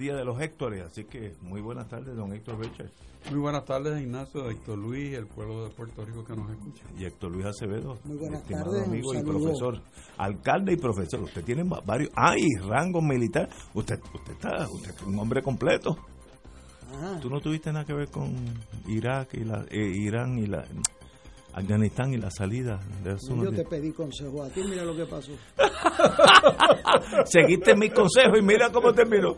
Día de los Héctores, así que muy buenas tardes, don Héctor Richard. Muy buenas tardes, Ignacio, Héctor Luis, el pueblo de Puerto Rico que nos escucha. Y Héctor Luis Acevedo, muy buenas estimado tardes, amigo y profesor, alcalde y profesor. Usted tiene varios, ah, y rango militar. Usted, usted está, usted es un hombre completo. ¿Tú no tuviste nada que ver con Irak y la, eh, Irán y la Afganistán y la salida de. Yo te pedí consejo a ti, mira lo que pasó. Seguiste mis consejos y mira cómo terminó.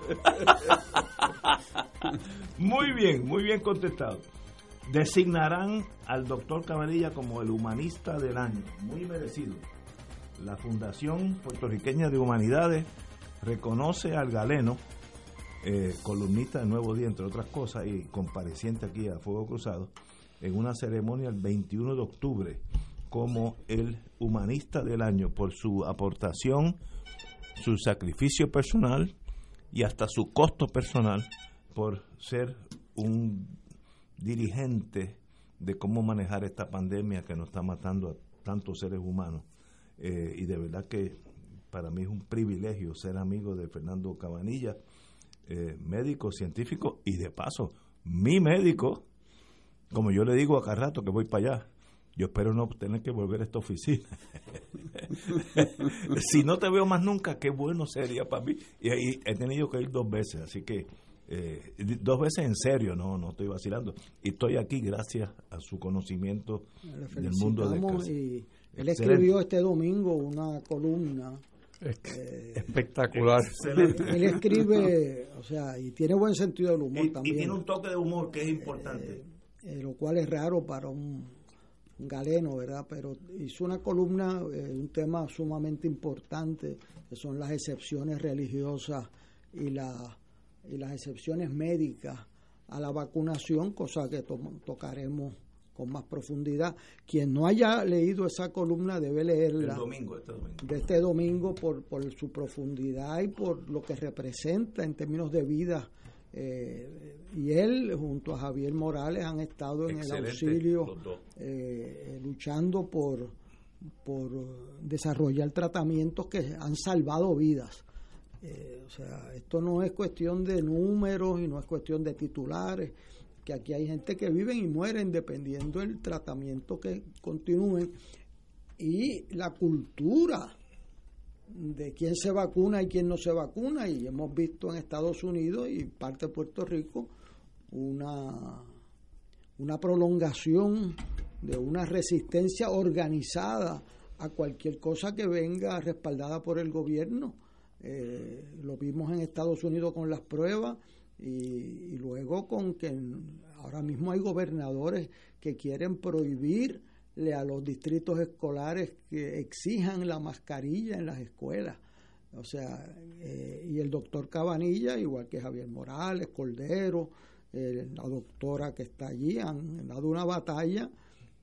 muy bien, muy bien contestado. Designarán al doctor Camarilla como el humanista del año, muy merecido. La Fundación Puertorriqueña de Humanidades reconoce al galeno, eh, columnista de Nuevo Día, entre otras cosas, y compareciente aquí a Fuego Cruzado, en una ceremonia el 21 de octubre como el humanista del año por su aportación, su sacrificio personal y hasta su costo personal por ser un dirigente de cómo manejar esta pandemia que nos está matando a tantos seres humanos. Eh, y de verdad que para mí es un privilegio ser amigo de Fernando Cabanilla, eh, médico, científico y de paso, mi médico como yo le digo acá rato que voy para allá, yo espero no tener que volver a esta oficina. si no te veo más nunca, qué bueno sería para mí. Y ahí he tenido que ir dos veces, así que eh, dos veces en serio, no, no estoy vacilando. Y estoy aquí gracias a su conocimiento del mundo de y Él escribió este domingo una columna eh, espectacular. Él escribe, o sea, y tiene buen sentido del humor también. Y tiene un toque de humor que es importante. Eh, eh, lo cual es raro para un, galeno, ¿verdad? Pero hizo una columna, eh, un tema sumamente importante, que son las excepciones religiosas y, la, y las excepciones médicas a la vacunación, cosa que tocaremos con más profundidad. Quien no haya leído esa columna debe leerla. domingo, este domingo. De este domingo por, por su profundidad y por lo que representa en términos de vida eh, y él junto a Javier Morales han estado en el auxilio eh, luchando por, por desarrollar tratamientos que han salvado vidas. Eh, o sea, esto no es cuestión de números y no es cuestión de titulares, que aquí hay gente que vive y mueren dependiendo del tratamiento que continúen y la cultura de quién se vacuna y quién no se vacuna y hemos visto en Estados Unidos y parte de Puerto Rico una, una prolongación de una resistencia organizada a cualquier cosa que venga respaldada por el gobierno. Eh, lo vimos en Estados Unidos con las pruebas y, y luego con que ahora mismo hay gobernadores que quieren prohibir a los distritos escolares que exijan la mascarilla en las escuelas. O sea, eh, y el doctor Cabanilla, igual que Javier Morales, Cordero, eh, la doctora que está allí, han dado una batalla,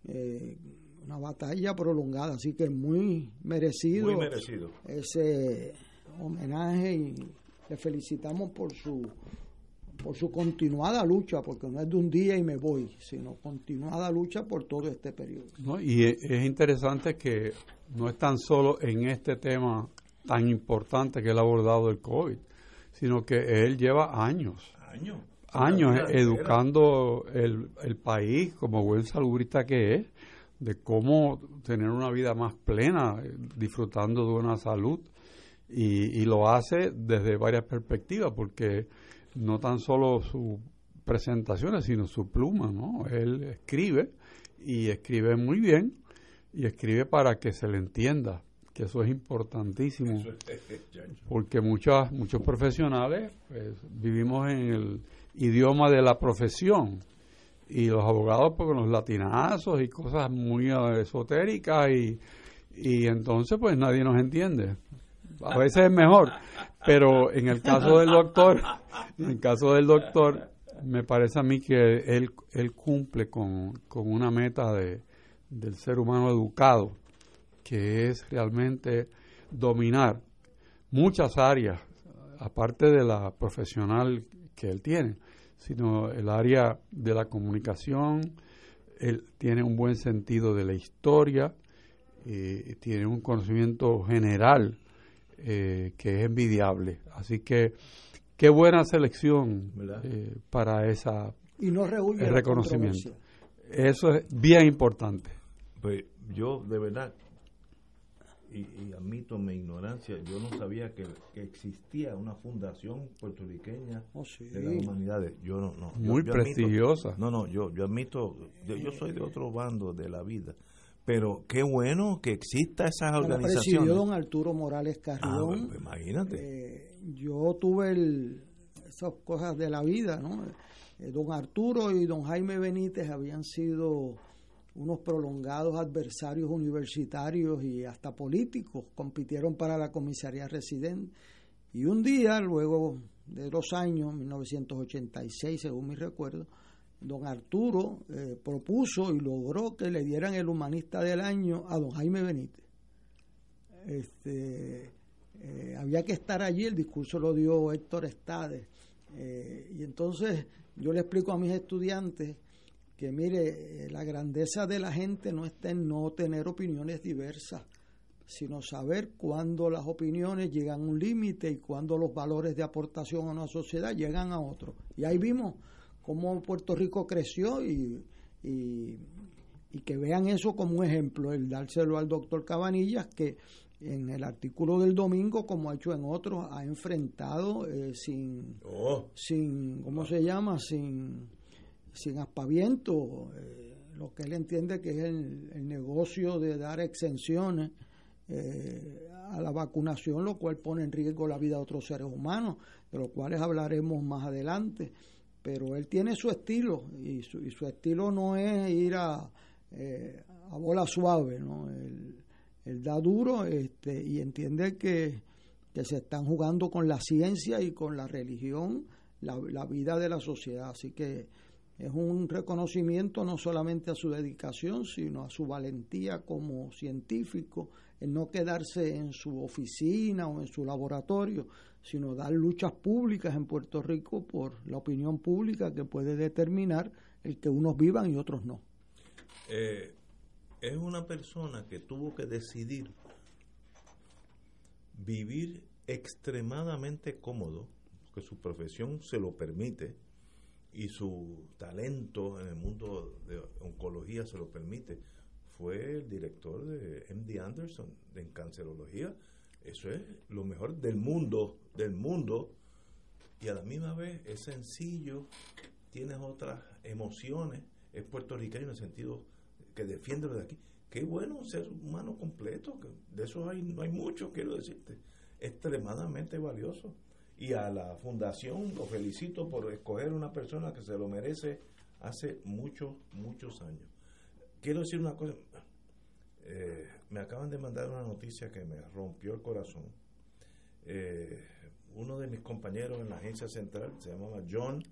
eh, una batalla prolongada, así que muy merecido, muy merecido ese homenaje y le felicitamos por su por su continuada lucha, porque no es de un día y me voy, sino continuada lucha por todo este periodo. y es interesante que no es tan solo en este tema tan importante que él ha abordado el COVID, sino que él lleva años, años, años educando el, el país como buen salubrista que es, de cómo tener una vida más plena, disfrutando de una salud, y, y lo hace desde varias perspectivas, porque no tan solo sus presentaciones, sino su pluma, ¿no? Él escribe y escribe muy bien y escribe para que se le entienda, que eso es importantísimo, porque muchas, muchos profesionales pues, vivimos en el idioma de la profesión y los abogados pues, con los latinazos y cosas muy esotéricas y, y entonces pues nadie nos entiende. A veces es mejor, pero en el caso del doctor, en el caso del doctor, me parece a mí que él, él cumple con, una meta de, del ser humano educado, que es realmente dominar muchas áreas, aparte de la profesional que él tiene, sino el área de la comunicación, él tiene un buen sentido de la historia, y tiene un conocimiento general eh, que es envidiable. Así que qué buena selección eh, para esa y no el reconocimiento. Eso es bien importante. Pues yo de verdad y, admito mi ignorancia, yo no sabía que, existía una fundación puertorriqueña oh, de las humanidades. Yo no, no Muy prestigiosa. no, no, yo, yo admito, yo, soy de otro bando de la vida pero qué bueno que exista esa organización. presidió don Arturo Morales ah, Carrión. Pues, imagínate. Eh, yo tuve el, esas cosas de la vida, ¿no? Eh, don Arturo y don Jaime Benítez habían sido unos prolongados adversarios universitarios y hasta políticos, compitieron para la comisaría residente. Y un día, luego de dos años, 1986 según mi recuerdo, don Arturo eh, propuso y logró que le dieran el humanista del año a don Jaime Benítez. Este, eh, había que estar allí, el discurso lo dio Héctor Estade. Eh, y entonces yo le explico a mis estudiantes que mire, la grandeza de la gente no está en no tener opiniones diversas, sino saber cuándo las opiniones llegan a un límite y cuándo los valores de aportación a una sociedad llegan a otro. Y ahí vimos cómo Puerto Rico creció y, y, que vean eso como un ejemplo, el dárselo al doctor Cabanillas, que en el artículo del domingo, como ha hecho en otros, ha enfrentado eh, sin, oh. sin, ¿cómo se llama? Sin, sin aspaviento, eh, lo que él entiende que es el, negocio de dar exenciones eh, a la vacunación, lo cual pone en riesgo la vida de otros seres humanos, de los cuales hablaremos más adelante pero él tiene su estilo y su, y su estilo no es ir a, eh, a bola suave, ¿no? Él, da duro este, y entiende que, que, se están jugando con la ciencia y con la religión la, la vida de la sociedad. Así que es un reconocimiento no solamente a su dedicación, sino a su valentía como científico, en no quedarse en su oficina o en su laboratorio, sino dar luchas públicas en Puerto Rico por la opinión pública que puede determinar el que unos vivan y otros no. Eh, es una persona que tuvo que decidir vivir extremadamente cómodo, que su profesión se lo permite y su talento en el mundo de oncología se lo permite. Fue el director de MD Anderson en cancerología eso es lo mejor del mundo, del mundo, y a la misma vez es sencillo, tienes otras emociones, es puertorriqueño en el sentido que defiende lo de aquí. Qué bueno un ser humano completo, de eso hay, no hay mucho, quiero decirte, extremadamente valioso. Y a la fundación lo felicito por escoger una persona que se lo merece hace muchos, muchos años. Quiero decir una cosa, eh, me acaban de mandar una noticia que me rompió el corazón. Eh, uno de mis compañeros en la agencia central se llamaba John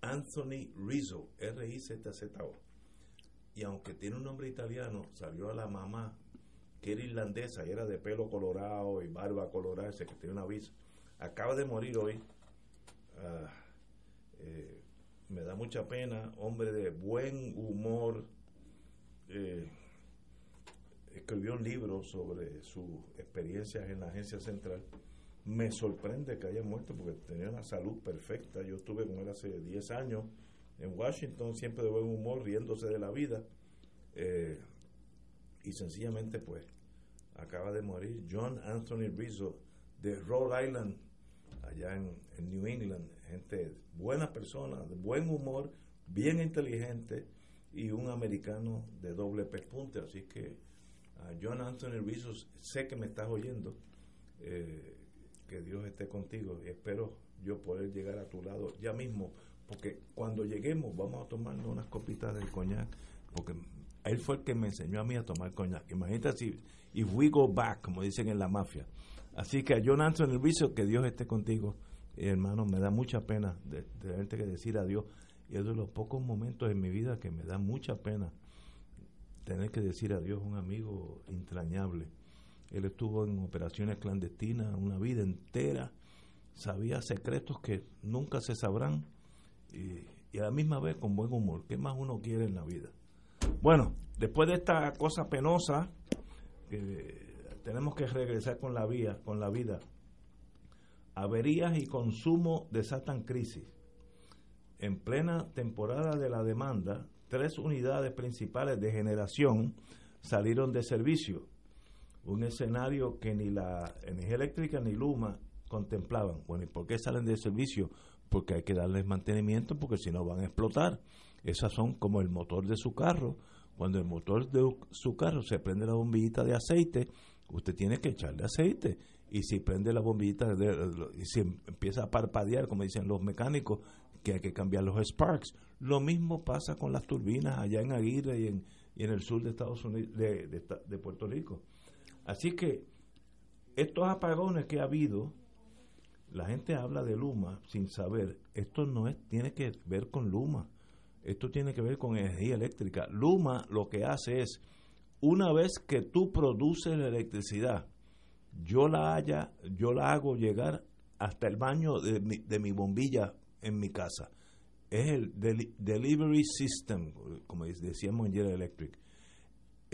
Anthony Rizzo, R-I-Z-Z-O. Y aunque tiene un nombre italiano, salió a la mamá, que era irlandesa y era de pelo colorado y barba colorada, ese que tiene una visa. Acaba de morir hoy. Ah, da mucha pena, hombre de buen humor. Eh, escribió un libro sobre sus experiencias en la agencia central. Me sorprende que haya muerto porque tenía una salud perfecta. Yo estuve con él hace 10 años en Washington, siempre de buen humor, riéndose de la vida. Eh, y sencillamente, pues, acaba de morir John Anthony Rizzo de Rhode Island, allá en, New England. Gente, buena persona, de buen humor, bien inteligente y un americano de doble pespunte. Así que John Anthony Rizzo, sé que me estás oyendo. Eh, que Dios esté contigo y espero yo poder llegar a tu lado ya mismo, porque cuando lleguemos vamos a tomarnos unas copitas del coñac, porque él fue el que me enseñó a mí a tomar coñac. Imagínate si, if we go back, como dicen en la mafia. Así que a John Anthony Rizzo, que Dios esté contigo, hermano, me da mucha pena de, de que decir adiós. Y es de los pocos momentos en mi vida que me da mucha pena tener que decir adiós a un amigo entrañable. Él estuvo en operaciones clandestinas una vida entera, sabía secretos que nunca se sabrán y, a la misma vez con buen humor. ¿Qué más uno quiere en la vida? Bueno, después de esta cosa penosa, que tenemos que regresar con la vía, con la vida. Averías y consumo desatan crisis. En plena temporada de la demanda, tres unidades principales de generación salieron de servicio un escenario que ni la energía eléctrica ni Luma contemplaban. Bueno, ¿y por qué salen de servicio? Porque hay que darles mantenimiento porque si no van a explotar. Esas son como el motor de su carro. Cuando el motor de su carro se prende la bombillita de aceite, usted tiene que echarle aceite. Y si prende la bombillita de, y si empieza a parpadear, como dicen los mecánicos, que hay que cambiar los sparks. Lo mismo pasa con las turbinas allá en Aguirre y en, y en el sur de Estados Unidos, de Puerto Rico Así que estos apagones que ha habido, la gente habla de Luma sin saber, esto no es, tiene que ver con Luma, esto tiene que ver con energía eléctrica. Luma lo que hace es, una vez que tú produces la electricidad, yo la haya, yo la hago llegar hasta el baño de mi, de mi bombilla en mi casa. Es el delivery system, como decíamos en General Electric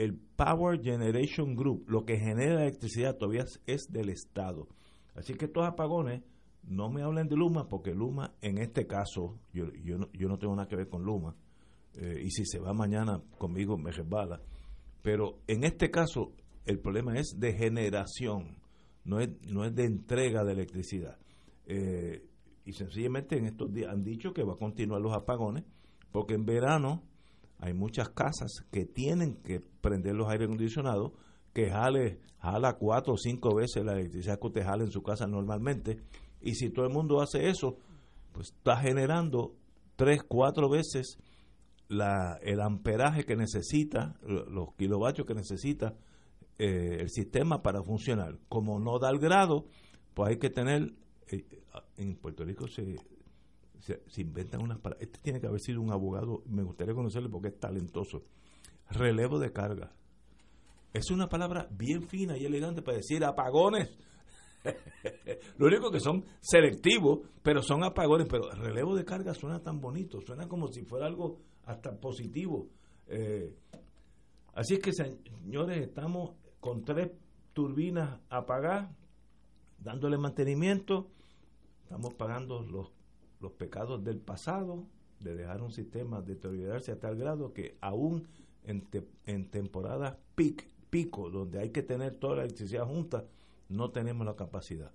el Power Generation Group, lo que genera electricidad todavía es del Estado. Así que estos apagones, no me hablen de Luma, porque Luma, en este caso, yo, yo, no, yo no tengo nada que ver con Luma, eh, y si se va mañana conmigo me resbala. Pero en este caso, el problema es de generación, no es, no es de entrega de electricidad. Eh, y sencillamente en estos días han dicho que va a continuar los apagones, porque en verano hay muchas casas que tienen que prender los aire acondicionados, que jale, jala cuatro o cinco veces la electricidad que usted jale en su casa normalmente. Y si todo el mundo hace eso, pues está generando tres, cuatro veces la, el amperaje que necesita, los kilovatios que necesita eh, el sistema para funcionar. Como no da el grado, pues hay que tener, eh, en Puerto Rico se, se, inventan unas palabras. Este tiene que haber sido un abogado, me gustaría conocerle porque es talentoso. Relevo de carga. Es una palabra bien fina y elegante para decir apagones. Lo único que son selectivos, pero son apagones. Pero relevo de carga suena tan bonito, suena como si fuera algo hasta positivo. Eh, así es que, señores, estamos con tres turbinas apagadas, dándole mantenimiento. Estamos pagando los los pecados del pasado, de dejar un sistema deteriorarse a tal grado que aún en, en temporadas pico, donde hay que tener toda la electricidad junta, no tenemos la capacidad.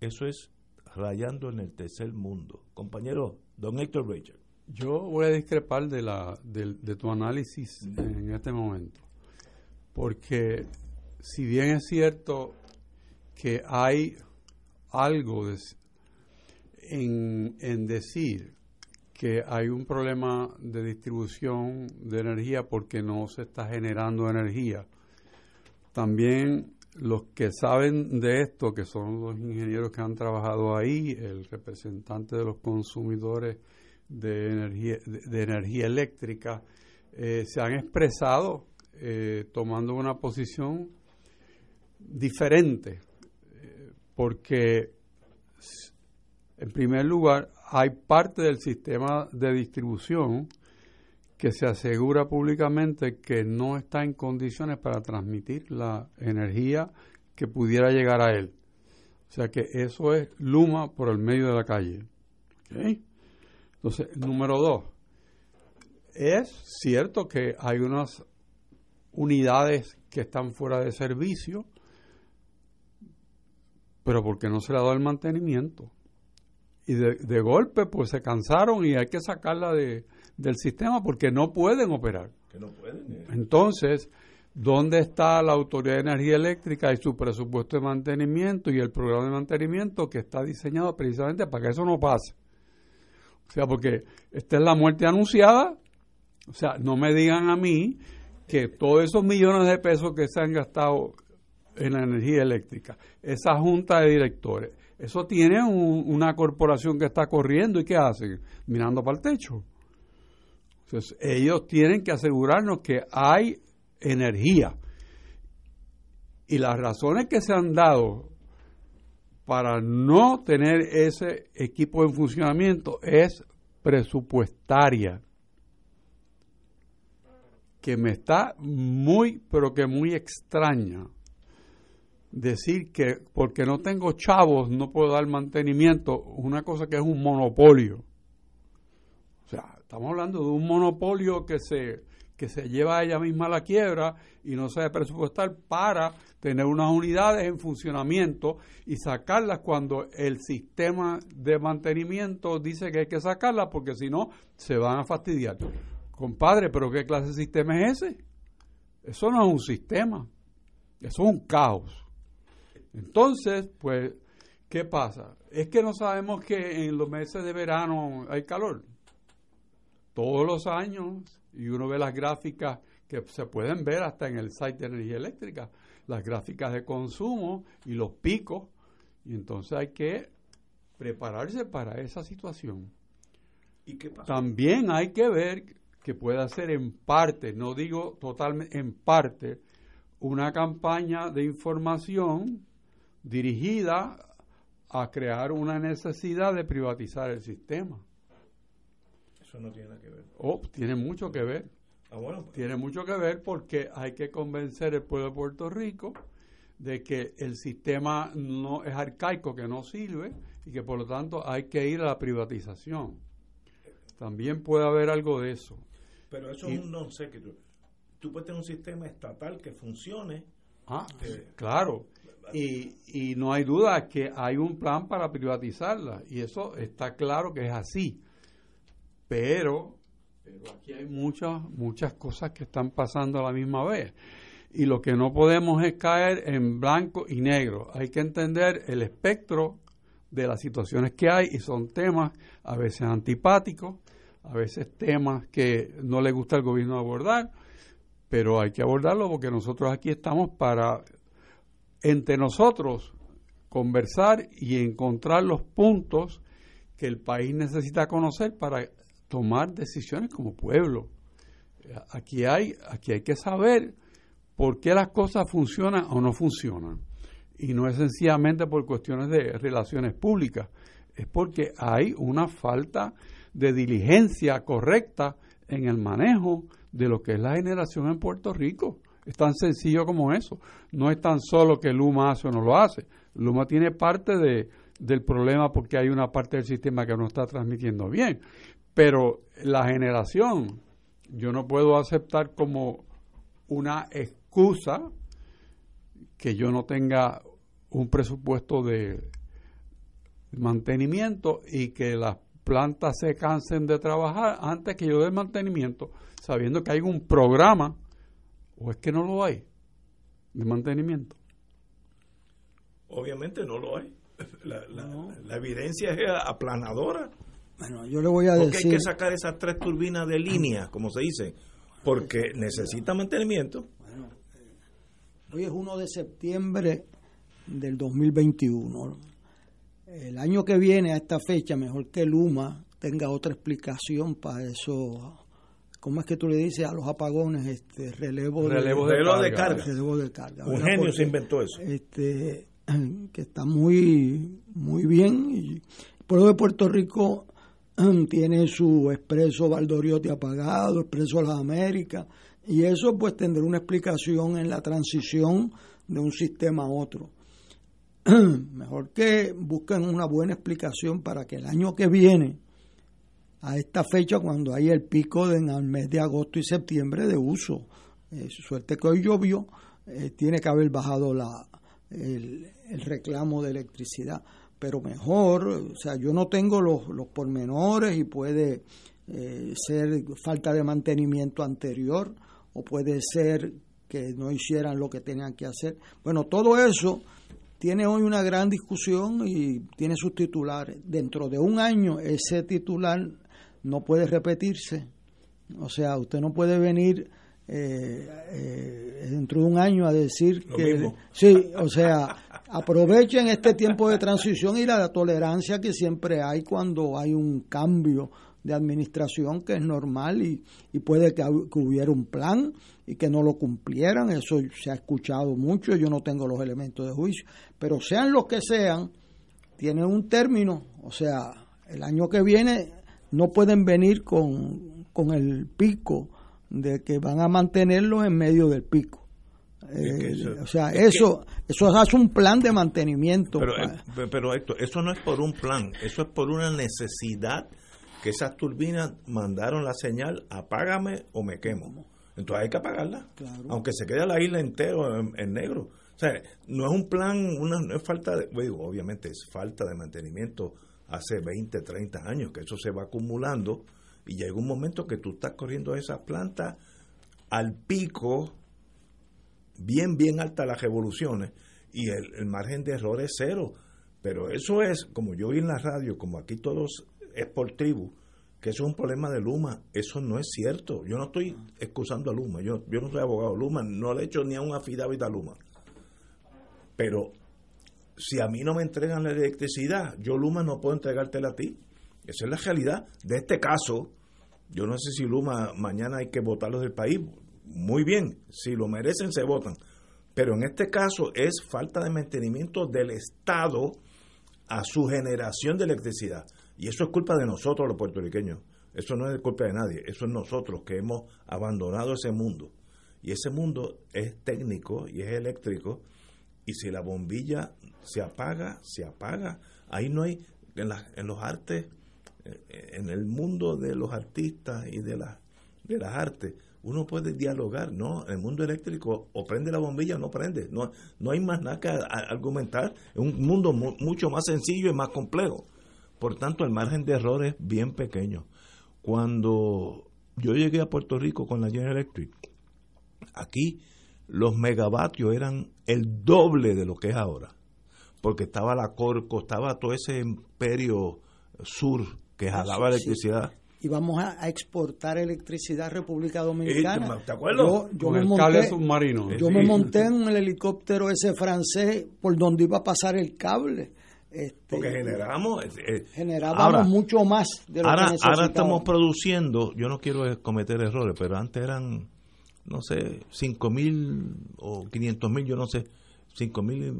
Eso es rayando en el tercer mundo. Compañero, don Héctor Richard. Yo voy a discrepar de, la, de, tu análisis en este momento, porque si bien es cierto que hay algo de, en, decir que hay un problema de distribución de energía porque no se está generando energía. También los que saben de esto, que son los ingenieros que han trabajado ahí, el representante de los consumidores de energía, de, energía eléctrica, eh, se han expresado eh, tomando una posición diferente, eh, porque En primer lugar, hay parte del sistema de distribución que se asegura públicamente que no está en condiciones para transmitir la energía que pudiera llegar a él. O sea que eso es Luma por el medio de la calle. Entonces, número dos, es cierto que hay unas unidades que están fuera de servicio, pero porque no se le ha dado el mantenimiento. Y de, golpe, pues se cansaron y hay que sacarla de, del sistema porque no pueden operar. Eh. Entonces, ¿dónde está la Autoridad de Energía Eléctrica y su presupuesto de mantenimiento y el programa de mantenimiento que está diseñado precisamente para que eso no pase? O sea, porque esta es la muerte anunciada. O sea, no me digan a mí que todos esos millones de pesos que se han gastado en la energía eléctrica, esa junta de directores, eso tiene una corporación que está corriendo y ¿qué hacen? Mirando para el techo. Entonces, ellos tienen que asegurarnos que hay energía. Y las razones que se han dado para no tener ese equipo en funcionamiento es presupuestaria que me está muy, pero que muy extraña decir que porque no tengo chavos no puedo dar mantenimiento, una cosa que es un monopolio. O sea, estamos hablando de un monopolio que se, que se lleva a ella misma a la quiebra y no se presupuestar para tener unas unidades en funcionamiento y sacarlas cuando el sistema de mantenimiento dice que hay que sacarlas porque si no se van a fastidiar. Compadre, pero ¿qué clase de sistema es ese? Eso no es un sistema, eso es un caos. Entonces, pues, ¿qué pasa? Es que no sabemos que en los meses de verano hay calor. Todos los años, y uno ve las gráficas que se pueden ver hasta en el site de energía eléctrica, las gráficas de consumo y los picos, y entonces hay que prepararse para esa situación. ¿Y qué pasa? También hay que ver que puede ser en parte, no digo totalmente, en parte, una campaña de información dirigida a crear una necesidad de privatizar el sistema. Eso no tiene nada que ver. Oh, tiene mucho que ver. Ah, bueno, pues. Tiene mucho que ver porque hay que convencer al pueblo de Puerto Rico de que el sistema no es arcaico, que no sirve y que por lo tanto hay que ir a la privatización. También puede haber algo de eso. Pero eso es un no sé que tú, puedes tener un sistema estatal que funcione. Ah, claro. Y, y no hay duda que hay un plan para privatizarla y eso está claro que es así. Pero, pero aquí hay muchas, muchas cosas que están pasando a la misma vez. Y lo que no podemos es caer en blanco y negro. Hay que entender el espectro de las situaciones que hay y son temas a veces antipáticos, a veces temas que no le gusta al gobierno abordar, pero hay que abordarlo porque nosotros aquí estamos para entre nosotros conversar y encontrar los puntos que el país necesita conocer para tomar decisiones como pueblo. Aquí hay, aquí hay que saber por qué las cosas funcionan o no funcionan. Y no es sencillamente por cuestiones de relaciones públicas, es porque hay una falta de diligencia correcta en el manejo de lo que es la generación en Puerto Rico. Es tan sencillo como eso. No es tan solo que Luma hace o no lo hace. Luma tiene parte de, del problema porque hay una parte del sistema que no está transmitiendo bien. Pero la generación, yo no puedo aceptar como una excusa que yo no tenga un presupuesto de mantenimiento y que las plantas se cansen de trabajar antes que yo dé mantenimiento, sabiendo que hay un programa ¿O es que no lo hay de mantenimiento? Obviamente no lo hay. La, evidencia es aplanadora. Bueno, yo le voy a porque hay que sacar esas tres turbinas de línea, como se dice, porque necesita mantenimiento. Bueno, hoy es 1 de septiembre del 2021. El año que viene a esta fecha, mejor que Luma tenga otra explicación para eso ¿cómo es que tú le dices a los apagones? Este, relevo, de, carga. Relevo de carga. Un genio se inventó eso. Este, que está muy, muy bien. pueblo de Puerto Rico tiene su expreso Valdoriotti apagado, expreso Las Américas, y eso pues tendrá una explicación en la transición de un sistema a otro. Mejor que busquen una buena explicación para que el año que viene, a esta fecha, cuando hay el pico en el mes de agosto y septiembre de uso, eh, suerte que hoy llovió, eh, tiene que haber bajado la, el, reclamo de electricidad. Pero mejor, o sea, yo no tengo los, los pormenores y puede eh, ser falta de mantenimiento anterior o puede ser que no hicieran lo que tenían que hacer. Bueno, todo eso tiene hoy una gran discusión y tiene sus titulares. Dentro de un año ese titular no puede repetirse. O sea, usted no puede venir eh, eh, dentro de un año a decir que sí, o sea, aprovechen este tiempo de transición y la tolerancia que siempre hay cuando hay un cambio de administración que es normal y, puede que, hubiera un plan y que no lo cumplieran, eso se ha escuchado mucho, yo no tengo los elementos de juicio, pero sean los que sean, tienen un término, o sea, el año que viene no pueden venir con, con el pico de que van a mantenerlo en medio del pico. Eh, o sea, eso, eso hace un plan de mantenimiento. Pero, eh, pero esto, eso no es por un plan, eso es por una necesidad que esas turbinas mandaron la señal, apágame o me quemo. Entonces hay que apagarla, aunque se quede la isla entero en, negro. O sea, no es un plan, una, no es falta de, obviamente es falta de mantenimiento hace 20, 30 años, que eso se va acumulando y llega un momento que tú estás corriendo esas plantas al pico, bien, bien alta las revoluciones y el, margen de error es cero. Pero eso es, como yo vi en la radio, como aquí todos es por tribu, que eso es un problema de Luma. Eso no es cierto. Yo no estoy excusando a Luma. Yo, yo no soy abogado de Luma. No le he hecho ni a un affidavit a Luma. Pero si a mí no me entregan la electricidad, yo Luma no puedo entregártela a ti. Esa es la realidad. De este caso, yo no sé si Luma mañana hay que votarlos del país. Muy bien, si lo merecen se votan. Pero en este caso es falta de mantenimiento del Estado a su generación de electricidad. Y eso es culpa de nosotros los puertorriqueños. Eso no es culpa de nadie, eso es nosotros que hemos abandonado ese mundo. Y ese mundo es técnico y es eléctrico. Y si la bombilla se apaga, se apaga. Ahí no hay, en, en los artes, eh, en el mundo de los artistas y de, la, de las artes, uno puede dialogar, ¿no? En el mundo eléctrico o prende la bombilla o no prende. No, no hay más nada que argumentar. Es un mundo mucho más sencillo y más complejo. Por tanto, el margen de error es bien pequeño. Cuando yo llegué a Puerto Rico con la General Electric, aquí los megavatios eran el doble de lo que es ahora. Porque estaba la Corco, estaba todo ese imperio sur que jalaba electricidad. Y vamos a, exportar electricidad a República Dominicana. ¿Te acuerdas? Yo, me monté, Yo me monté en el helicóptero ese francés por donde iba a pasar el cable este, Porque generamos, eh, generábamos mucho más de lo ahora, que Ahora estamos produciendo, yo no quiero cometer errores, pero antes eran, no sé, 5 mil o 500 mil, yo no sé, 5 mil eh,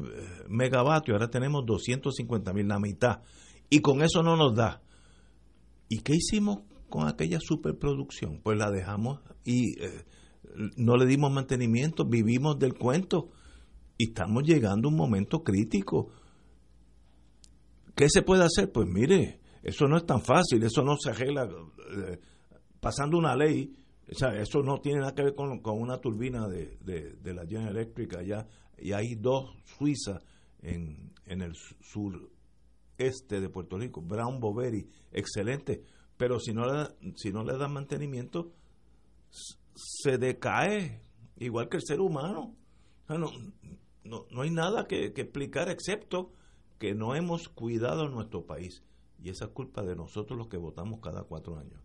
megavatios, ahora tenemos 250 mil, la mitad. Y con eso no nos da. ¿Y qué hicimos con aquella superproducción? Pues la dejamos y eh, no le dimos mantenimiento, vivimos del cuento y estamos llegando a un momento crítico ¿Qué se puede hacer? Pues mire, eso no es tan fácil, eso no se arregla eh, pasando una ley. O sea, eso no tiene nada que ver con, una turbina de, de, la General Electric allá. Y hay dos suizas en, en el sureste de Puerto Rico, Brown Boveri, excelente. Pero si no, le, si no le dan mantenimiento, se decae, igual que el ser humano. no, no, no hay nada que, explicar excepto que no hemos cuidado nuestro país. Y esa es culpa de nosotros los que votamos cada cuatro años.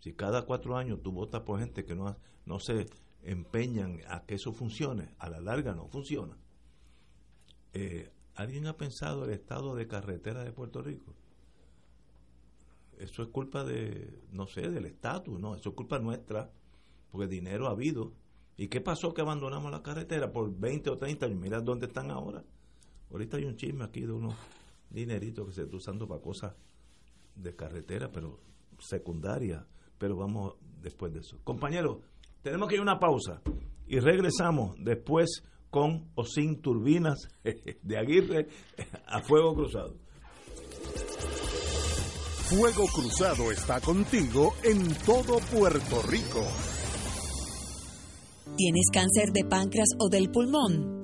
Si cada cuatro años tú votas por gente que no, no se empeñan a que eso funcione, a la larga no funciona. Eh, ¿Alguien ha pensado el estado de carretera de Puerto Rico? Eso es culpa de, no sé, del estatus, no, eso es culpa nuestra, porque dinero ha habido. ¿Y qué pasó que abandonamos la carretera por 20 o 30 años? Mira dónde están ahora. Ahorita hay un chisme aquí de unos dineritos que se están usando para cosas de carretera, pero secundaria. Pero vamos después de eso. Compañeros, tenemos que ir a una pausa y regresamos después con o sin turbinas de Aguirre a fuego cruzado. Fuego Cruzado está contigo en todo Puerto Rico. ¿Tienes cáncer de páncreas o del pulmón?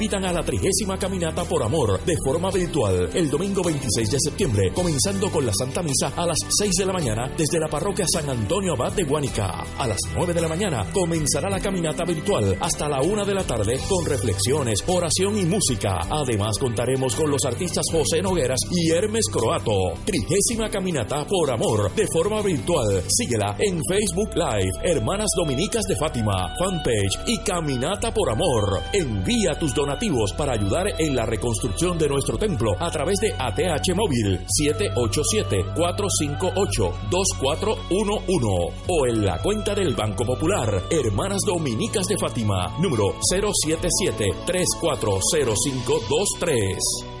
invitan a la trigésima caminata por amor de forma virtual el domingo 26 de septiembre, comenzando con la Santa Misa a las 6 de la mañana desde la parroquia San Antonio Abad de Guánica. A las 9 de la mañana comenzará la caminata virtual hasta la 1 de la tarde con reflexiones, oración y música. Además contaremos con los artistas José Nogueras y Hermes Croato. Trigésima caminata por amor de forma virtual. Síguela en Facebook Live, Hermanas Dominicas de Fátima, fanpage y Caminata por Amor. Envía tus donativos para ayudar en la reconstrucción de nuestro templo a través de ATH Móvil 787-458-2411 o en la cuenta del Banco Popular Hermanas Dominicas de Fátima, número 077-340523.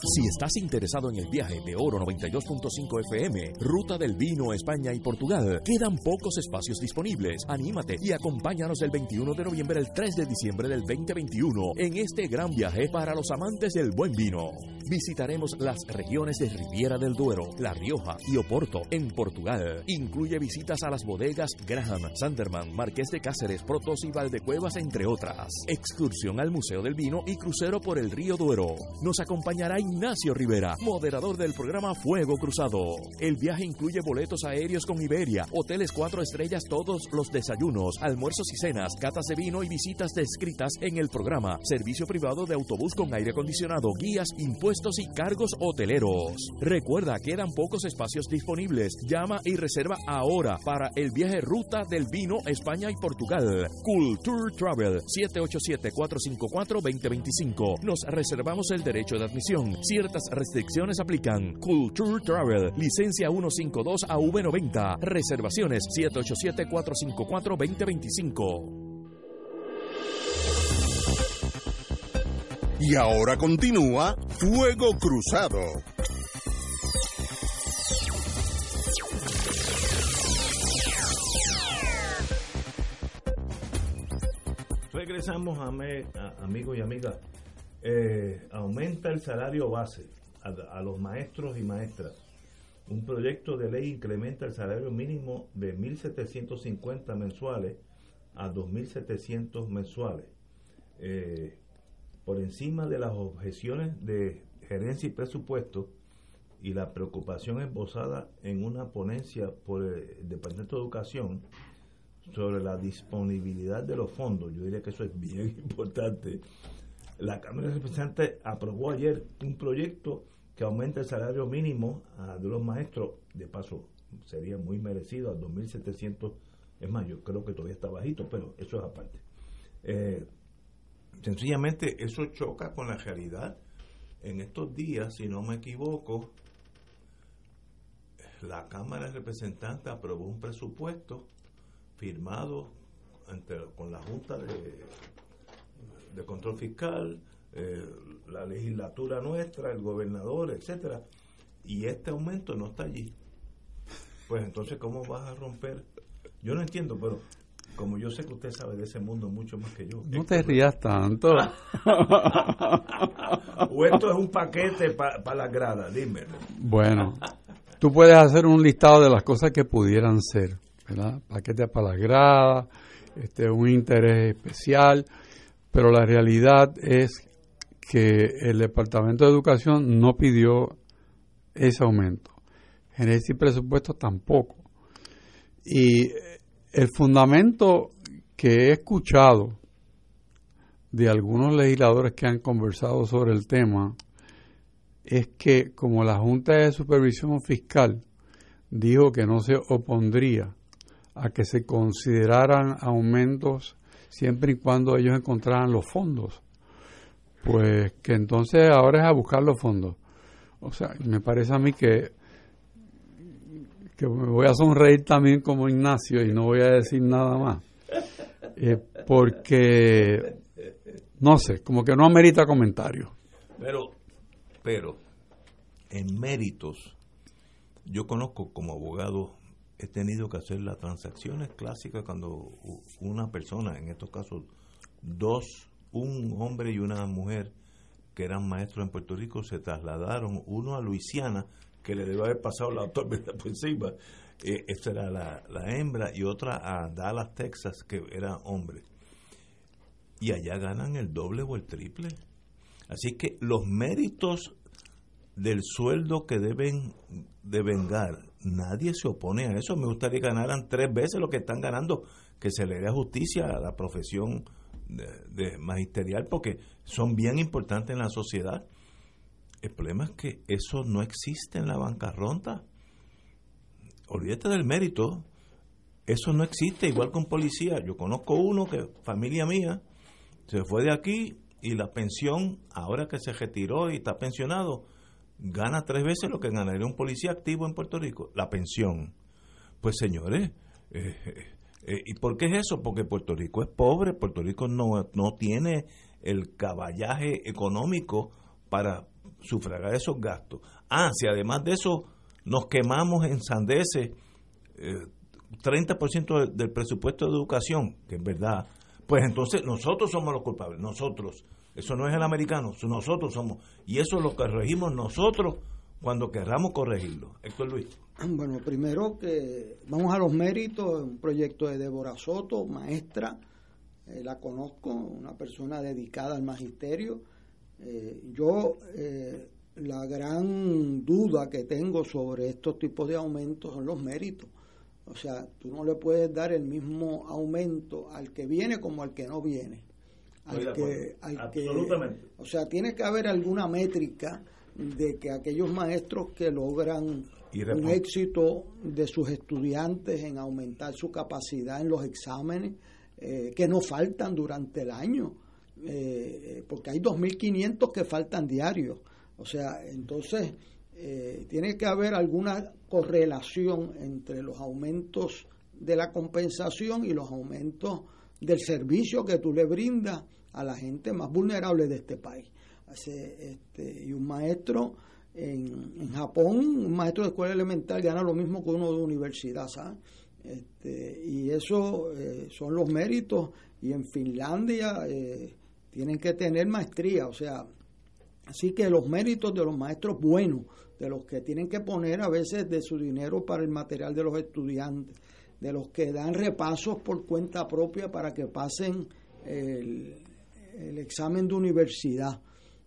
Si estás interesado en el viaje de Oro 92.5 FM, Ruta del Vino, España y Portugal, quedan pocos espacios disponibles. Anímate y acompáñanos del 21 de noviembre al 3 de diciembre del 2021 en este gran viaje para los amantes del buen vino. Visitaremos las regiones de Riviera del Duero, La Rioja y Oporto en Portugal. Incluye visitas a las bodegas Graham, Sanderman, Marqués de Cáceres, Protos y Valdecuevas, entre otras. Excursión al Museo del Vino y crucero por el río Duero. Nos acompañará Ignacio Rivera, moderador del programa Fuego Cruzado. El viaje incluye boletos aéreos con Iberia, hoteles cuatro estrellas, todos los desayunos, almuerzos y cenas, catas de vino y visitas descritas en el programa, servicio privado de autobús con aire acondicionado, guías, impuestos y cargos hoteleros. Recuerda, quedan pocos espacios disponibles. Llama y reserva ahora para el viaje Ruta del Vino España y Portugal. Culture Travel 787-454-2025. Nos reservamos el derecho de admisión. Ciertas restricciones aplican. Culture Travel, licencia 152 a V90. Reservaciones 787-454-2025. Y ahora continúa Fuego Cruzado. Regresamos, a me, a- amigos y amigas. Eh, aumenta el salario base a, los maestros y maestras. Un proyecto de ley incrementa el salario mínimo de 1.750 mensuales a 2.700 mensuales. Eh, por encima de las objeciones de gerencia y presupuesto, y la preocupación esbozada en una ponencia por el Departamento de Educación sobre la disponibilidad de los fondos. Yo diría que eso es bien importante. La Cámara de Representantes aprobó ayer un proyecto que aumenta el salario mínimo de los maestros, de paso sería muy merecido, a 2.700, es más, yo creo que todavía está bajito, pero eso es aparte. Eh, sencillamente eso choca con la realidad. En estos días, si no me equivoco, la Cámara de Representantes aprobó un presupuesto firmado con la Junta de, de Control Fiscal, eh, la legislatura nuestra, el gobernador, etcétera, y este aumento no está allí. Pues entonces, ¿cómo vas a romper? Yo no entiendo, pero como yo sé que usted sabe de ese mundo mucho más que yo. No te rías tanto. o esto es un paquete para la grada, dime. Bueno, tú puedes hacer un listado de las cosas que pudieran ser, ¿verdad? Paquete para las gradas, este, un interés especial, pero la realidad es que el Departamento de Educación no pidió ese aumento. Génesis presupuesto tampoco. Y el fundamento que he escuchado de algunos legisladores que han conversado sobre el tema es que como la Junta de Supervisión Fiscal dijo que no se opondría a que se consideraran aumentos siempre y cuando ellos encontraran los fondos, pues que entonces ahora es a buscar los fondos. O sea, me parece a mí que, que me voy a sonreír también como Ignacio y no voy a decir nada más. Eh, porque, no sé, como que no amerita comentario. Pero pero en méritos, yo conozco como abogado, he tenido que hacer las transacciones clásicas cuando una persona, en estos casos dos, un hombre y una mujer que eran maestros en Puerto Rico, se trasladaron, uno a Luisiana, que le debe haber pasado la tormenta por encima, eh, esa era la, la hembra, y otra a Dallas, Texas, que era hombre. Y allá ganan el doble o el triple. Así que los méritos del sueldo que deben de vengar, nadie se opone a eso. Me gustaría que ganaran tres veces lo que están ganando, que se le dé justicia a la profesión de, magisterial, porque son bien importantes en la sociedad. El problema es que eso no existe en la bancarrota. Olvídate del mérito. Eso no existe, igual un policía. Yo conozco uno que, familia mía, se fue de aquí y la pensión, ahora que se retiró y está pensionado, gana tres veces lo que ganaría un policía activo en Puerto Rico, la pensión. Pues señores, eh, eh, ¿y por qué es eso? Porque Puerto Rico es pobre, Puerto Rico no, no tiene el caballaje económico para sufragar esos gastos. Ah, si además de eso nos quemamos en sandeces eh, 30% del presupuesto de educación, que es verdad, pues entonces nosotros somos los culpables, nosotros. Eso no es el americano, nosotros somos. Y eso es lo que corregimos nosotros cuando querramos corregirlo. Héctor Luis. Bueno, primero que vamos a los méritos, un proyecto de Débora Soto, maestra, eh, la conozco, una persona dedicada al magisterio. Eh, yo eh, la gran duda que tengo sobre estos tipos de aumentos son los méritos. O sea, tú no le puedes dar el mismo aumento al que viene como al que no viene. Al que, Absolutamente. o sea, tiene que haber alguna métrica de que aquellos maestros que logran un éxito de sus estudiantes en aumentar su capacidad en los exámenes, eh, que no faltan durante el año, eh, porque hay 2.500 que faltan diarios. O sea, entonces eh, tiene que haber alguna correlación entre los aumentos de la compensación y los aumentos del servicio que tú le brindas a la gente más vulnerable de este país. Este, y un maestro en, en, Japón, un maestro de escuela elemental gana lo mismo que uno de universidad, ¿sabes? Este, y eso eh, son los méritos. Y en Finlandia eh, tienen que tener maestría, o sea, así que los méritos de los maestros buenos de los que tienen que poner a veces de su dinero para el material de los estudiantes, de los que dan repasos por cuenta propia para que pasen el, examen de universidad.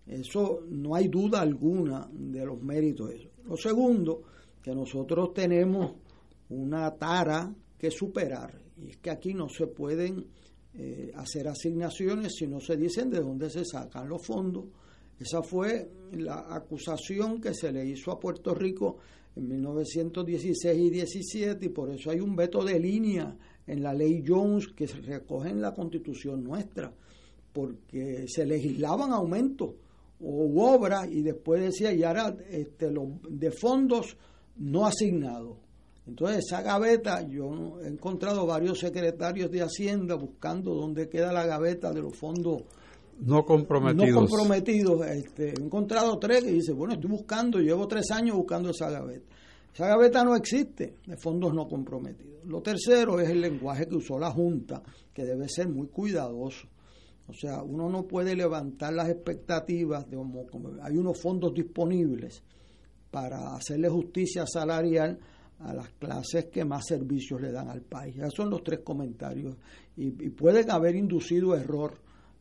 Eso no hay duda alguna de los méritos de eso. Lo segundo, que nosotros tenemos una tara que superar, y es que aquí no se pueden eh, hacer asignaciones si no se dicen de dónde se sacan los fondos. Esa fue la acusación que se le hizo a Puerto Rico en 1916 y 17 y por eso hay un veto de línea en la ley Jones que se recoge en la constitución nuestra, porque se legislaban aumentos o obras y después decía y ahora este, los de fondos no asignados. Entonces esa gaveta, yo he encontrado varios secretarios de Hacienda buscando dónde queda la gaveta de los fondos no comprometidos. No comprometidos. Este, he encontrado tres que dice, bueno, estoy buscando, llevo tres años buscando esa gaveta. Esa gaveta no existe de fondos no comprometidos. Lo tercero es el lenguaje que usó la Junta, que debe ser muy cuidadoso. O sea, uno no puede levantar las expectativas de como, hay unos fondos disponibles para hacerle justicia salarial a las clases que más servicios le dan al país. Esos son los tres comentarios. Y, y pueden haber inducido error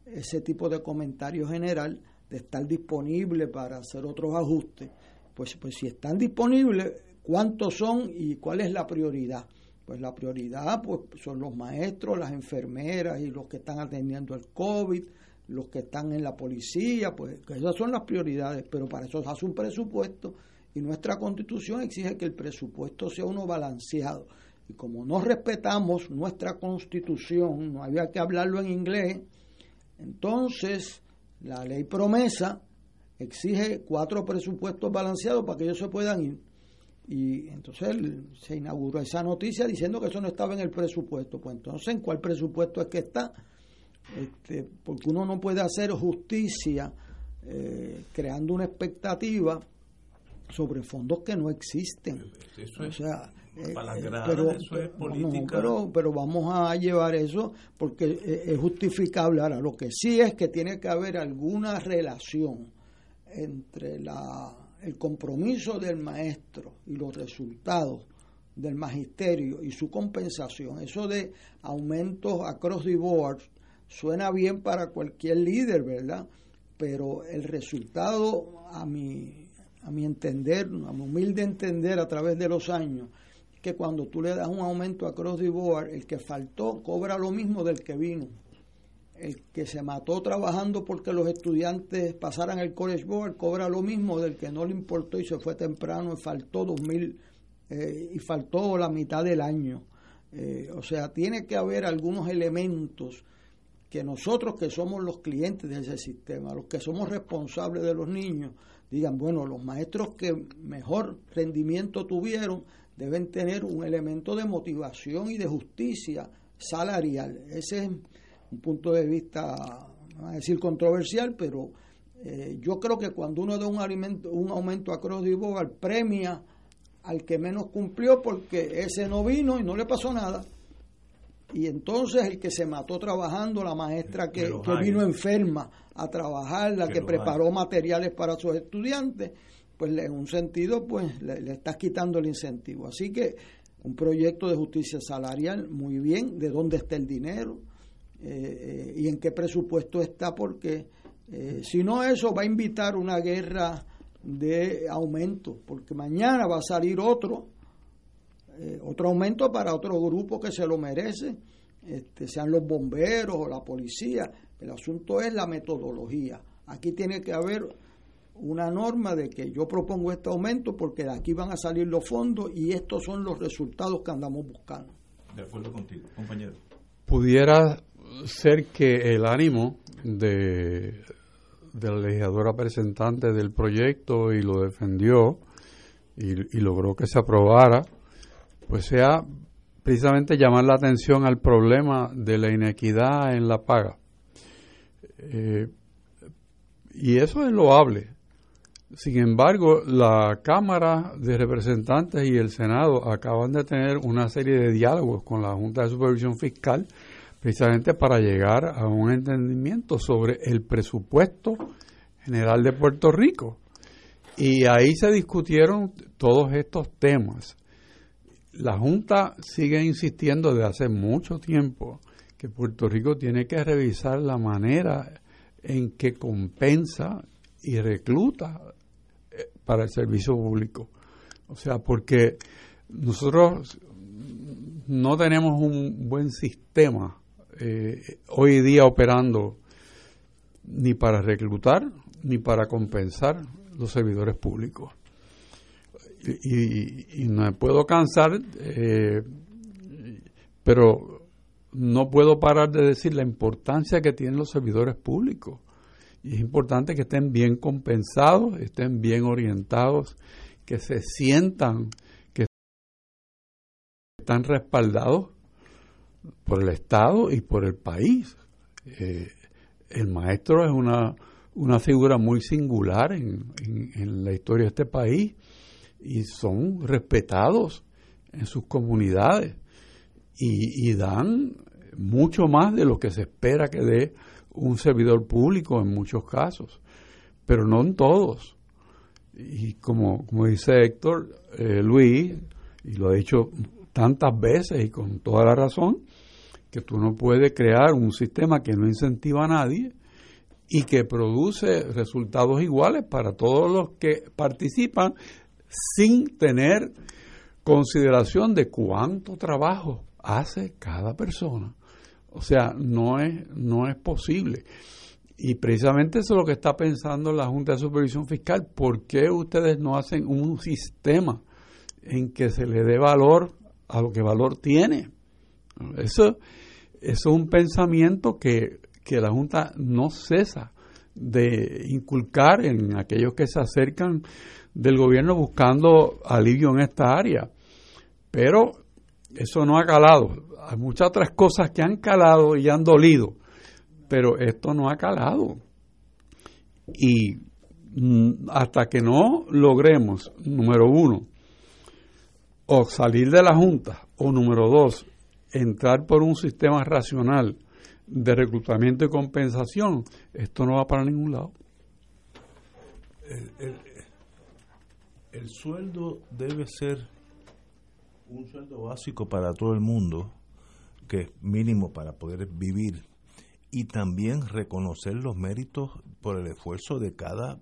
ese tipo de comentario general de estar disponible para hacer otros ajustes. Pues, pues si están disponibles, ¿cuántos son y cuál es la prioridad? Pues la prioridad pues, son los maestros, las enfermeras y los que están atendiendo el COVID, los que están en la policía, pues esas son las prioridades, pero para eso se hace un presupuesto y nuestra constitución exige que el presupuesto sea uno balanceado. Y como no respetamos nuestra constitución, no había que hablarlo en inglés, entonces la ley promesa exige cuatro presupuestos balanceados para que ellos se puedan ir. Y entonces se inauguró esa noticia diciendo que eso no estaba en el presupuesto. Pues entonces, ¿en cuál presupuesto es que está? Este, porque uno no puede hacer justicia eh, creando una expectativa sobre fondos que no existen. o sea, eh, pero, pero, pero, vamos a llevar eso porque eh, es justificable. Ahora, lo que sí es que tiene que haber alguna relación entre la, el compromiso del maestro y los resultados del magisterio y su compensación. Eso de aumentos across the board suena bien para cualquier líder, ¿verdad? Pero el resultado, a mi, a mi entender, a mi humilde entender a través de los años, que cuando tú le das un aumento a Cross the Board, el que faltó cobra lo mismo del que vino. El que se mató trabajando porque los estudiantes pasaran el College Board cobra lo mismo del que no le importó y se fue temprano y faltó 2000 eh, y faltó la mitad del año. Eh, o sea, tiene que haber algunos elementos que nosotros que somos los clientes de ese sistema, los que somos responsables de los niños, digan, bueno, los maestros que mejor rendimiento tuvieron deben tener un elemento de motivación y de justicia salarial. Ese es un punto de vista, no a decir controversial, pero eh, yo creo que cuando uno da un, alimento, un aumento a Cross Bogar, premia al que menos cumplió porque ese no vino y no le pasó nada. Y entonces el que se mató trabajando, la maestra que, vino enferma a trabajar, la que, preparó materiales para sus estudiantes, pues en un sentido pues le, estás quitando el incentivo. Así que un proyecto de justicia salarial, muy bien, de dónde está el dinero eh, eh, y en qué presupuesto está, porque eh, si no eso va a invitar una guerra de aumento, porque mañana va a salir otro, otro aumento para otro grupo que se lo merece, este, sean los bomberos o la policía. El asunto es la metodología. Aquí tiene que haber una norma de que yo propongo este aumento porque de aquí van a salir los fondos y estos son los resultados que andamos buscando. De acuerdo contigo, compañero. Pudiera ser que el ánimo de, la legisladora presentante del proyecto y lo defendió y, logró que se aprobara, pues sea precisamente llamar la atención al problema de la inequidad en la paga. Eh, y eso es loable. Sin embargo, la Cámara de Representantes y el Senado acaban de tener una serie de diálogos con la Junta de Supervisión Fiscal precisamente para llegar a un entendimiento sobre el presupuesto general de Puerto Rico. Y ahí se discutieron todos estos temas. La Junta sigue insistiendo desde hace mucho tiempo que Puerto Rico tiene que revisar la manera en que compensa y recluta eh, para el servicio público. O sea, porque nosotros no tenemos un buen sistema eh, hoy día operando ni para reclutar ni para compensar los servidores públicos. Y, no me puedo cansar, eh, pero no puedo parar de decir la importancia que tienen los servidores públicos. Y es importante que estén bien compensados, estén bien orientados, que se sientan que están respaldados por el Estado y por el país. Eh, el maestro es una, una figura muy singular en, en, la historia de este país y son respetados en sus comunidades y, y, dan mucho más de lo que se espera que dé un servidor público en muchos casos, pero no en todos. Y como, como dice Héctor, eh, Luis, y lo ha dicho tantas veces y con toda la razón, que tú no puedes crear un sistema que no incentiva a nadie y que produce resultados iguales para todos los que participan sin tener consideración de cuánto trabajo hace cada persona. O sea, no es, no es posible. Y precisamente eso es lo que está pensando la Junta de Supervisión Fiscal. ¿Por qué ustedes no hacen un sistema en que se le dé valor a lo que valor tiene? Eso, es un pensamiento que, la Junta no cesa de inculcar en aquellos que se acercan del gobierno buscando alivio en esta área. Pero eso no ha calado. Hay muchas otras cosas que han calado y han dolido, pero esto no ha calado. Y mm, hasta que no logremos, número uno, o salir de la Junta, o número dos, entrar por un sistema racional de reclutamiento y compensación, esto no va para ningún lado. El, sueldo debe ser un sueldo básico para todo el mundo, que es mínimo para poder vivir, y también reconocer los méritos por el esfuerzo de cada,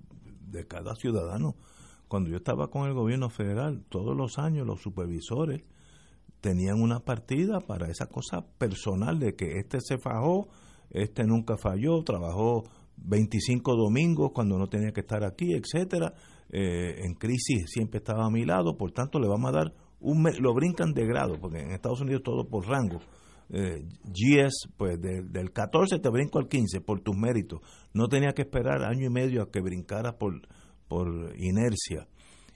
de cada ciudadano. Cuando yo estaba con el gobierno federal, todos los años los supervisores tenían una partida para esa cosa personal de que este se fajó, este nunca falló, trabajó 25 domingos cuando no tenía que estar aquí, etcétera. Eh, en crisis siempre estaba a mi lado, por tanto le vamos a dar un lo brincan de grado, porque en Estados Unidos todo por rango. Eh, GS, pues del 14 te brinco al 15 por tus méritos. No tenía que esperar año y medio a que brincara por, por inercia.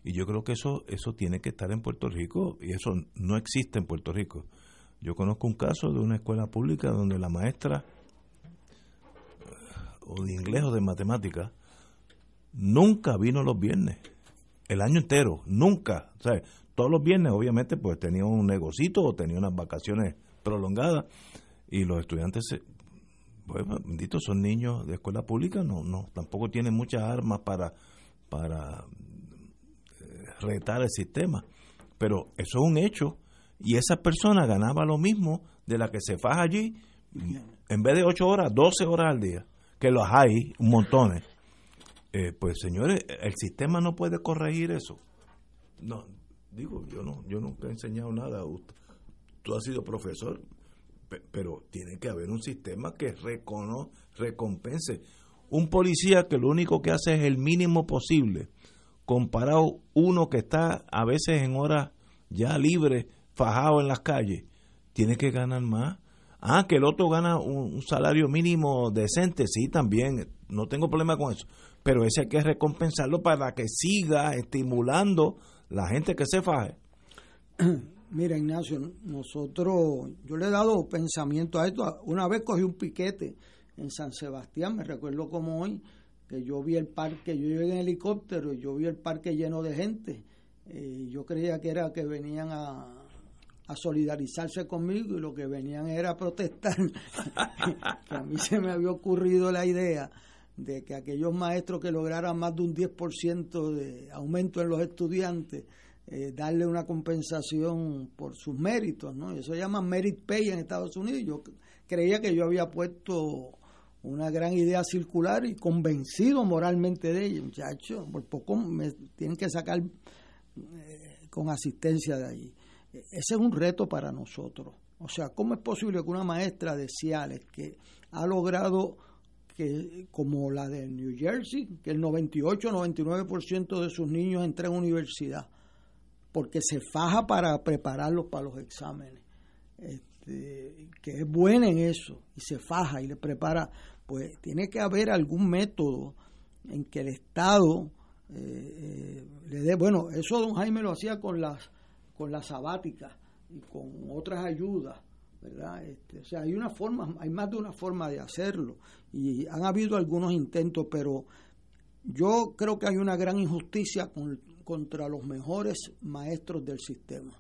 Y yo creo que eso, eso tiene que estar en Puerto Rico y eso no existe en Puerto Rico. Yo conozco un caso de una escuela pública donde la maestra eh, o de inglés o de matemáticas nunca vino los viernes, el año entero, nunca. O todos los viernes obviamente pues tenía un negocito o tenía unas vacaciones prolongadas y los estudiantes, pues bendito, son niños de escuela pública, no, no, tampoco tienen muchas armas para, para retar el sistema. Pero eso es un hecho. Y esa persona ganaba lo mismo de la que se faja allí, en vez de 8 horas, 12 horas al día, que los hay, un montón. Eh, pues señores, el sistema no puede corregir eso. No, digo, yo no, yo nunca he enseñado nada. Tú has sido profesor, pero tiene que haber un sistema que recono, recompense. Un policía que lo único que hace es el mínimo posible comparado uno que está a veces en horas ya libre, fajado en las calles, tiene que ganar más. Ah, que el otro gana un, salario mínimo decente, sí, también, no tengo problema con eso, pero ese hay que recompensarlo para que siga estimulando la gente que se faje. Mira, Ignacio, nosotros, yo le he dado pensamiento a esto. Una vez cogí un piquete en San Sebastián, me recuerdo como hoy, que yo vi el parque, yo llegué en helicóptero y yo vi el parque lleno de gente. Eh, yo creía que era que venían a, solidarizarse conmigo y lo que venían era a protestar. a mí se me había ocurrido la idea de que aquellos maestros que lograran más de un 10% de aumento en los estudiantes, eh, darle una compensación por sus méritos, ¿no? Eso se llama merit pay en Estados Unidos. Yo creía que yo había puesto una gran idea circular y convencido moralmente de ella, muchachos, por poco me tienen que sacar eh, con asistencia de allí. Ese es un reto para nosotros. O sea, ¿cómo es posible que una maestra de Ciales que ha logrado que como la de New Jersey, que el 98-99% de sus niños entren a universidad, porque se faja para prepararlos para los exámenes, este, que es buena en eso, y se faja y le prepara, pues tiene que haber algún método en que el Estado eh, eh, le dé, bueno, eso don Jaime lo hacía con las, con las sabáticas y con otras ayudas, ¿verdad? Este, o sea, hay una forma, hay más de una forma de hacerlo y han habido algunos intentos, pero yo creo que hay una gran injusticia contra los mejores maestros del sistema.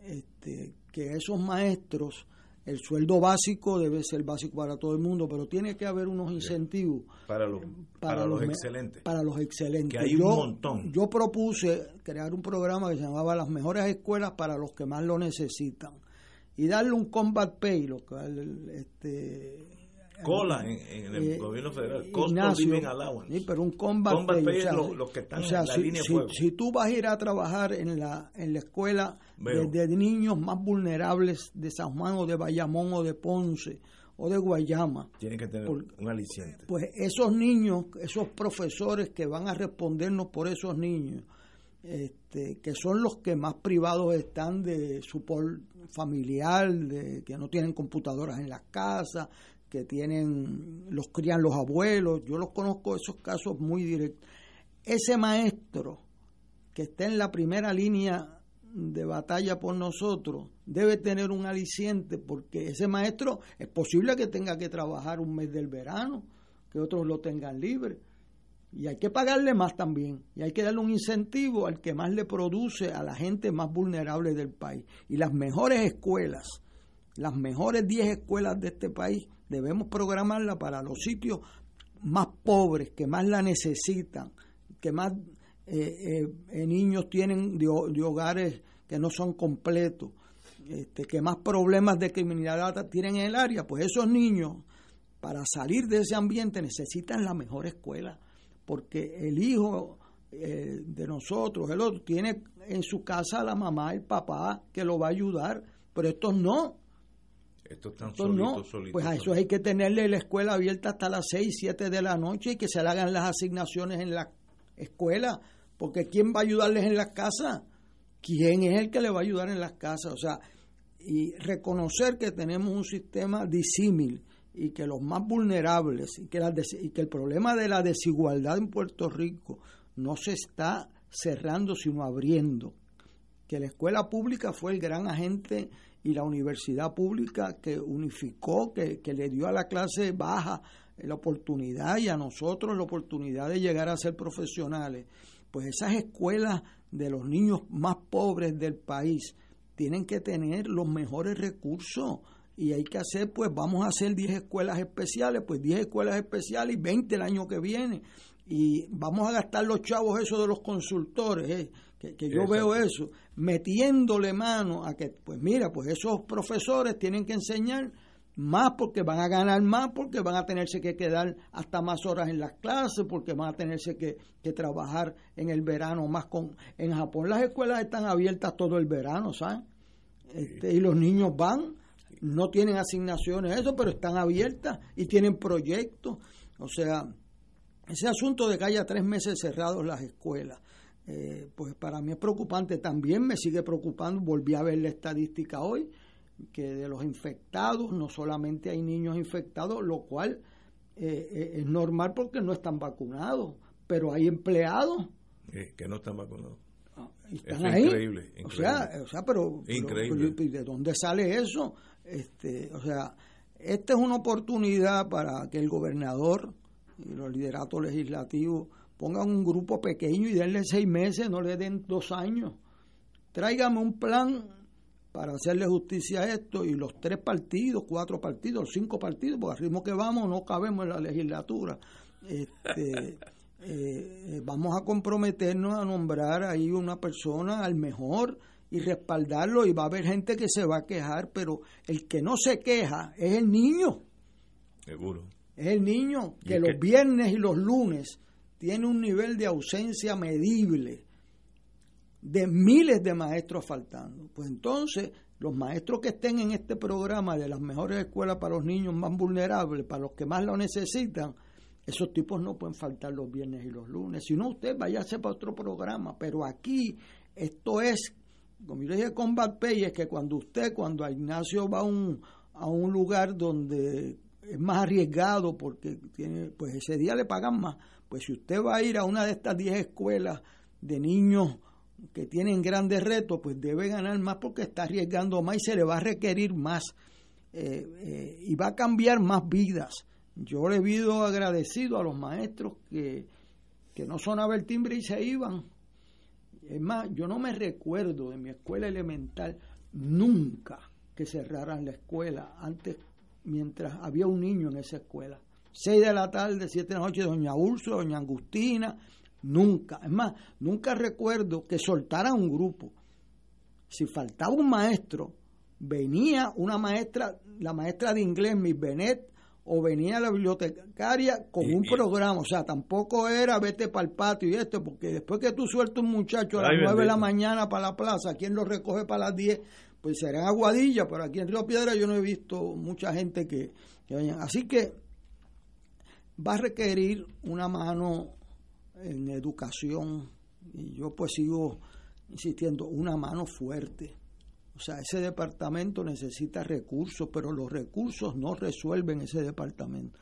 Este, que esos maestros, el sueldo básico debe ser básico para todo el mundo, pero tiene que haber unos incentivos para los, para, los, excelentes. Para los excelentes. Que hay un montón. Yo propuse crear un programa que se llamaba Las mejores escuelas para los que más lo necesitan y darle un combat pay, lo cual este cola en, el eh, gobierno federal, cost living allowance. Sí, pero un combat, pay, o sea, los, que están en la si, línea de fuego. Si, tú vas a ir a trabajar en la en la escuela de, niños más vulnerables de San Juan o de Bayamón o de Ponce o de Guayama. Tienen que tener un aliciente. Pues esos niños, esos profesores que van a respondernos por esos niños, este, que son los que más privados están de su familiar, de, que no tienen computadoras en las casas, que tienen, los crían los abuelos, yo los conozco esos casos muy directos. Ese maestro que está en la primera línea de batalla por nosotros debe tener un aliciente porque ese maestro es posible que tenga que trabajar un mes del verano, que otros lo tengan libre y hay que pagarle más también. Y hay que darle un incentivo al que más le produce a la gente más vulnerable del país. Y las mejores escuelas, las mejores 10 escuelas de este país, debemos programarlas para los sitios más pobres, que más la necesitan, que más eh, eh, niños tienen de, hogares que no son completos, este, que más problemas de criminalidad tienen en el área. Pues esos niños, para salir de ese ambiente, necesitan la mejor escuela porque el hijo eh, de nosotros, el otro, tiene en su casa la mamá, el papá que lo va a ayudar, pero estos no. Estos están solitos, Pues a eso hay que tenerle la escuela abierta hasta las 6, 7 de la noche y que se le hagan las asignaciones en la escuela, porque ¿quién va a ayudarles en las casas? ¿Quién es el que le va a ayudar en las casas? O sea, y reconocer que tenemos un sistema disímil y que los más vulnerables y que, y que el problema de la desigualdad en Puerto Rico no se está cerrando sino abriendo, que la escuela pública fue el gran agente y la universidad pública que unificó, que, que le dio a la clase baja la oportunidad y a nosotros la oportunidad de llegar a ser profesionales, pues esas escuelas de los niños más pobres del país tienen que tener los mejores recursos y hay que hacer, pues vamos a hacer 10 escuelas especiales, pues 10 escuelas especiales y 20 el año que viene. Y vamos a gastar los chavos eso de los consultores, eh, que, yo veo eso, metiéndole mano a que, pues mira, pues esos profesores tienen que enseñar más porque van a ganar más, porque van a tenerse que quedar hasta más horas en las clases, porque van a tenerse que, que trabajar en el verano más con... En Japón las escuelas están abiertas todo el verano, ¿sabes? Este, y los niños van no tienen asignaciones, eso, pero están abiertas y tienen proyectos. O sea, ese asunto de que haya tres meses cerrados las escuelas, eh, pues para mí es preocupante. También me sigue preocupando, volví a ver la estadística hoy, que de los infectados no solamente hay niños infectados, lo cual eh, eh, es normal porque no están vacunados, pero hay empleados que no están vacunados. Ah, están ahí. Increíble, O sea, o sea pero, pero, ¿de dónde sale eso? Este, o sea, esta es una oportunidad para que el gobernador y los lideratos legislativos pongan un grupo pequeño y denle seis meses, no le den dos años. Tráigame un plan para hacerle justicia a esto y los tres partidos, cuatro partidos, cinco partidos, porque al ritmo que vamos no cabemos en la legislatura. Este, eh, eh, vamos a comprometernos a nombrar ahí una persona al mejor y respaldarlo y va a haber gente que se va a quejar, pero el que no se queja es el niño. Seguro. Es el niño que los viernes y los lunes tiene un nivel de ausencia medible de miles de maestros faltando. Pues entonces, los maestros que estén en este programa de las mejores escuelas para los niños más vulnerables, para los que más lo necesitan, esos tipos no pueden faltar los viernes y los lunes. Si no, usted váyase para otro programa. Pero aquí, esto es, como yo dije con Bad Pay, es que cuando usted, cuando Ignacio va a un, a un lugar donde es más arriesgado porque tiene, pues ese día le pagan más. Pues si usted va a ir a una de estas 10 escuelas de niños que tienen grandes retos, pues debe ganar más porque está arriesgando más y se le va a requerir más eh, eh, y va a cambiar más vidas. Yo le visto agradecido a los maestros que, que no sonaban el timbre y se iban. Es más, yo no me recuerdo de mi escuela elemental nunca que cerraran la escuela antes mientras había un niño en esa escuela. Seis de la tarde, siete de la noche, doña Úrsula, doña Agustina, nunca. Es más, nunca recuerdo que soltaran un grupo. Si faltaba un maestro, venía una maestra, la maestra de inglés, Miss Benet, o venía la bibliotecaria con un programa, o sea, tampoco era vete para el patio y esto, porque después que tú sueltas un muchacho a las nueve de la mañana para la plaza, ¿quién lo recoge para las 10? pues serán aguadillas, pero aquí en Río Piedra yo no he visto mucha gente que, que Así que va a requerir una mano en educación, y yo pues sigo insistiendo, una mano fuerte. O sea, ese departamento necesita recursos, pero los recursos no resuelven ese departamento.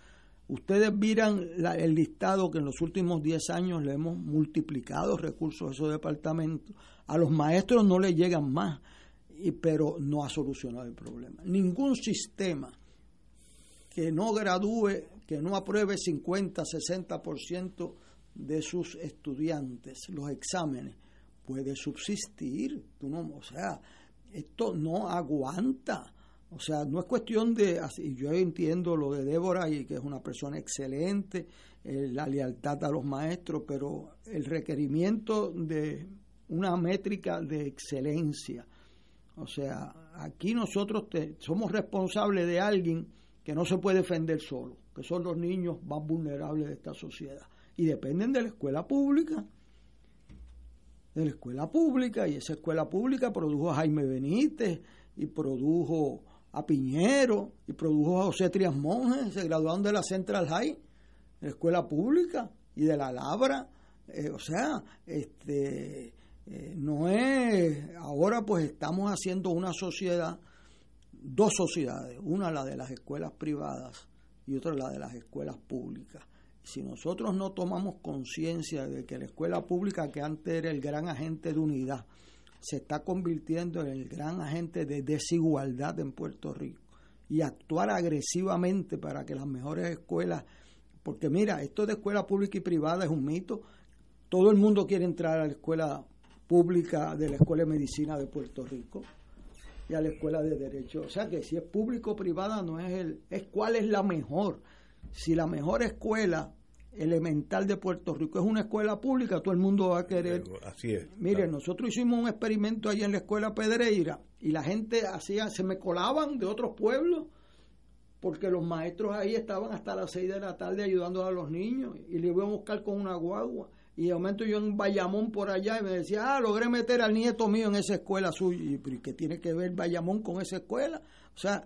Ustedes miran el listado que en los últimos 10 años le hemos multiplicado recursos a esos departamentos. A los maestros no les llegan más y, pero no ha solucionado el problema. Ningún sistema que no gradúe, que no apruebe 50, 60% de sus estudiantes los exámenes, puede subsistir. Tú no, o sea, esto no aguanta. O sea, no es cuestión de, yo entiendo lo de Débora y que es una persona excelente, eh, la lealtad a los maestros, pero el requerimiento de una métrica de excelencia, o sea, aquí nosotros somos responsables de alguien que no se puede defender solo, que son los niños más vulnerables de esta sociedad. Y dependen de la escuela pública, de la escuela pública, y esa escuela pública produjo a Jaime Benítez, y produjo a Piñero, y produjo a José Trias Monjes, se graduaron de la Central High, de la escuela pública, y de la Labra. Eh, o sea, este eh, no es, ahora pues estamos haciendo una sociedad, dos sociedades, una la de las escuelas privadas y otra la de las escuelas públicas. Si nosotros no tomamos conciencia de que la escuela pública, que antes era el gran agente de unidad, se está convirtiendo en el gran agente de desigualdad en Puerto Rico y actuar agresivamente para que las mejores escuelas, porque mira, esto de escuela pública y privada es un mito, todo el mundo quiere entrar a la escuela pública de la Escuela de Medicina de Puerto Rico y a la Escuela de Derecho. O sea que si es público o privada no es el, es cuál es la mejor. Si la mejor escuela elemental de Puerto Rico es una escuela pública, todo el mundo va a querer. Así es. Mire, nosotros hicimos un experimento ahí en la escuela Pedreira y la gente hacía, se me colaban de otros pueblos porque los maestros ahí estaban hasta las 6 de la tarde ayudando a los niños y le iba a buscar con una guagua y de momento yo en Bayamón por allá y me decía, ah, logré meter al nieto mío en esa escuela suya. Y, ¿pero qué tiene que ver Bayamón con esa escuela? O sea,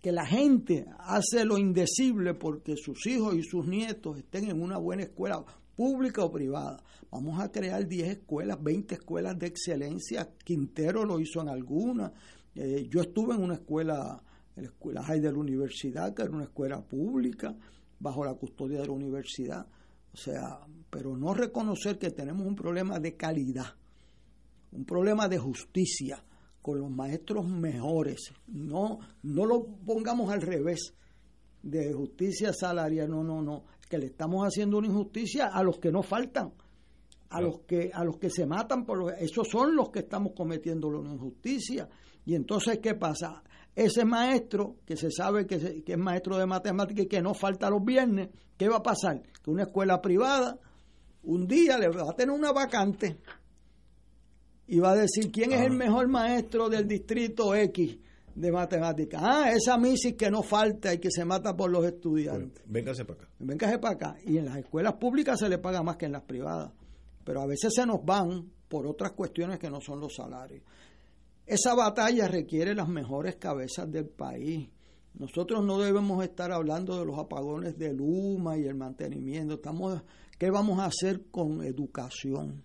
que la gente hace lo indecible porque sus hijos y sus nietos estén en una buena escuela pública o privada. Vamos a crear 10 escuelas, 20 escuelas de excelencia. Quintero lo hizo en alguna. Eh, yo estuve en una escuela, la escuela de la universidad, que era una escuela pública, bajo la custodia de la universidad. O sea, pero no reconocer que tenemos un problema de calidad, un problema de justicia con los maestros mejores. No, no lo pongamos al revés de justicia salarial, no, no, no, que le estamos haciendo una injusticia a los que no faltan, a los que a los que se matan por los, esos son los que estamos cometiendo una injusticia. Y entonces, ¿qué pasa? ese maestro que se sabe que, es maestro de matemáticas y que no falta los viernes, ¿qué va a pasar? Que una escuela privada un día le va a tener una vacante y va a decir quién es el mejor maestro del distrito X de matemáticas. Ah, esa misis que no falta y que se mata por los estudiantes. Véngase para acá. Véngase para acá. Y en las escuelas públicas se le paga más que en las privadas. Pero a veces se nos van por otras cuestiones que no son los salarios. Esa batalla requiere las mejores cabezas del país. Nosotros no debemos estar hablando de los apagones de Luma y el mantenimiento. Estamos, ¿Qué vamos a hacer con educación?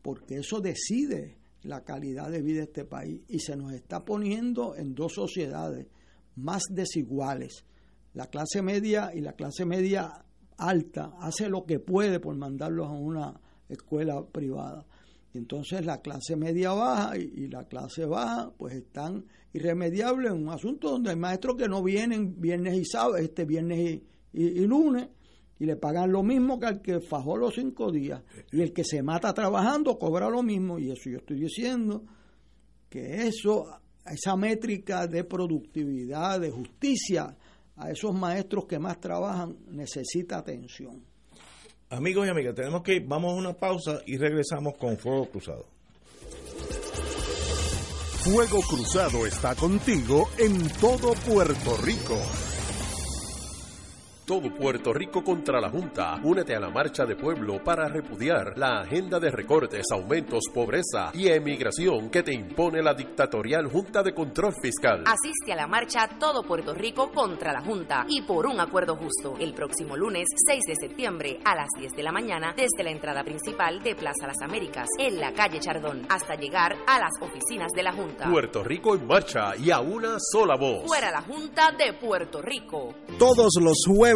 Porque eso decide la calidad de vida de este país y se nos está poniendo en dos sociedades más desiguales. La clase media y la clase media alta hace lo que puede por mandarlos a una escuela privada. Y entonces la clase media baja y, la clase baja pues están irremediables en un asunto donde hay maestros que no vienen viernes y sábado, este viernes y lunes y le pagan lo mismo que al que fajó los cinco días. Y el que se mata trabajando cobra lo mismo. Y eso yo estoy diciendo que eso, esa métrica de productividad, de justicia a esos maestros que más trabajan, necesita atención. Amigos y amigas, tenemos que ir, vamos a una pausa y regresamos con Fuego Cruzado. Fuego Cruzado está contigo en todo Puerto Rico. Todo Puerto Rico contra la Junta. Únete a la marcha de pueblo para repudiar la agenda de recortes, aumentos, pobreza y emigración que te impone la dictatorial Junta de Control Fiscal. Asiste a la marcha Todo Puerto Rico contra la Junta y por un acuerdo justo el próximo lunes 6 de septiembre a las 10 de la mañana desde la entrada principal de Plaza Las Américas en la calle Chardón hasta llegar a las oficinas de la Junta. Puerto Rico en marcha y a una sola voz. Fuera la Junta de Puerto Rico. Todos los jueves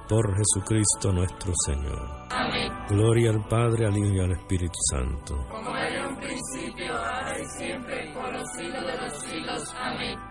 por Jesucristo nuestro Señor. Amén. Gloria al Padre, al Hijo y al Espíritu Santo. Como era en un principio, ahora y siempre, por los siglos de los siglos. Amén.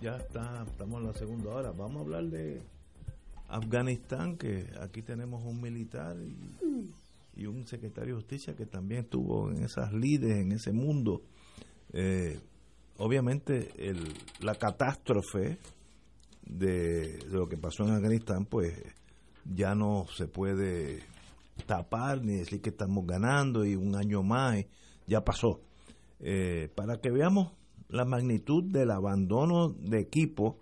Ya está, estamos en la segunda hora. Vamos a hablar de Afganistán, que aquí tenemos un militar y, un secretario de justicia que también estuvo en esas lides, en ese mundo. Eh, obviamente el, la catástrofe de, de, lo que pasó en Afganistán, pues ya no se puede tapar ni decir que estamos ganando y un año más, ya pasó. Eh, para que veamos la magnitud del abandono de equipo,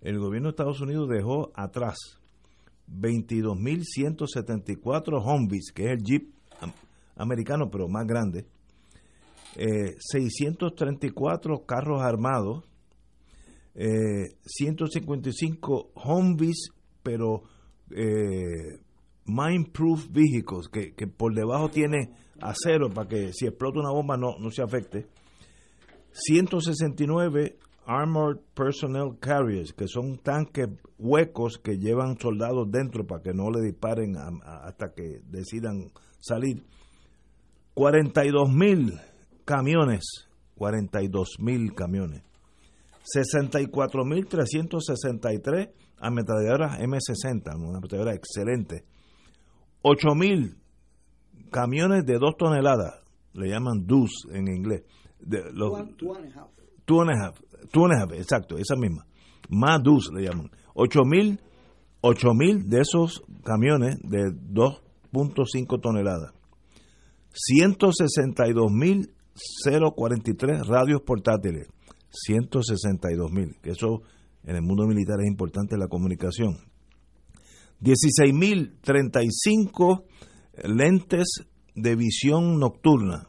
el gobierno de Estados Unidos dejó atrás 22.174 Humvees, que es el Jeep americano, pero más grande, 634 eh, carros armados, 155 eh, Humvees, pero eh, Mine-Proof Vehicles, que, que, por debajo tiene acero para que si explota una bomba no, no se afecte, 169 Armored Personnel Carriers, que son tanques huecos que llevan soldados dentro para que no le disparen hasta que decidan salir. 42 mil camiones, 42 mil camiones. 64 mil 363 ametralladoras M60, una ametralladora excelente. 8 mil camiones de 2 toneladas, le llaman DUS en inglés de los, two, and a half. Two and a half. Two and a half, exacto, esa misma. MADUS le llaman. 8000 mil de esos camiones de 2.5 toneladas. 162.043 radios portátiles. 162.000, que eso en el mundo militar es importante la comunicación. 16.035 lentes de visión nocturna,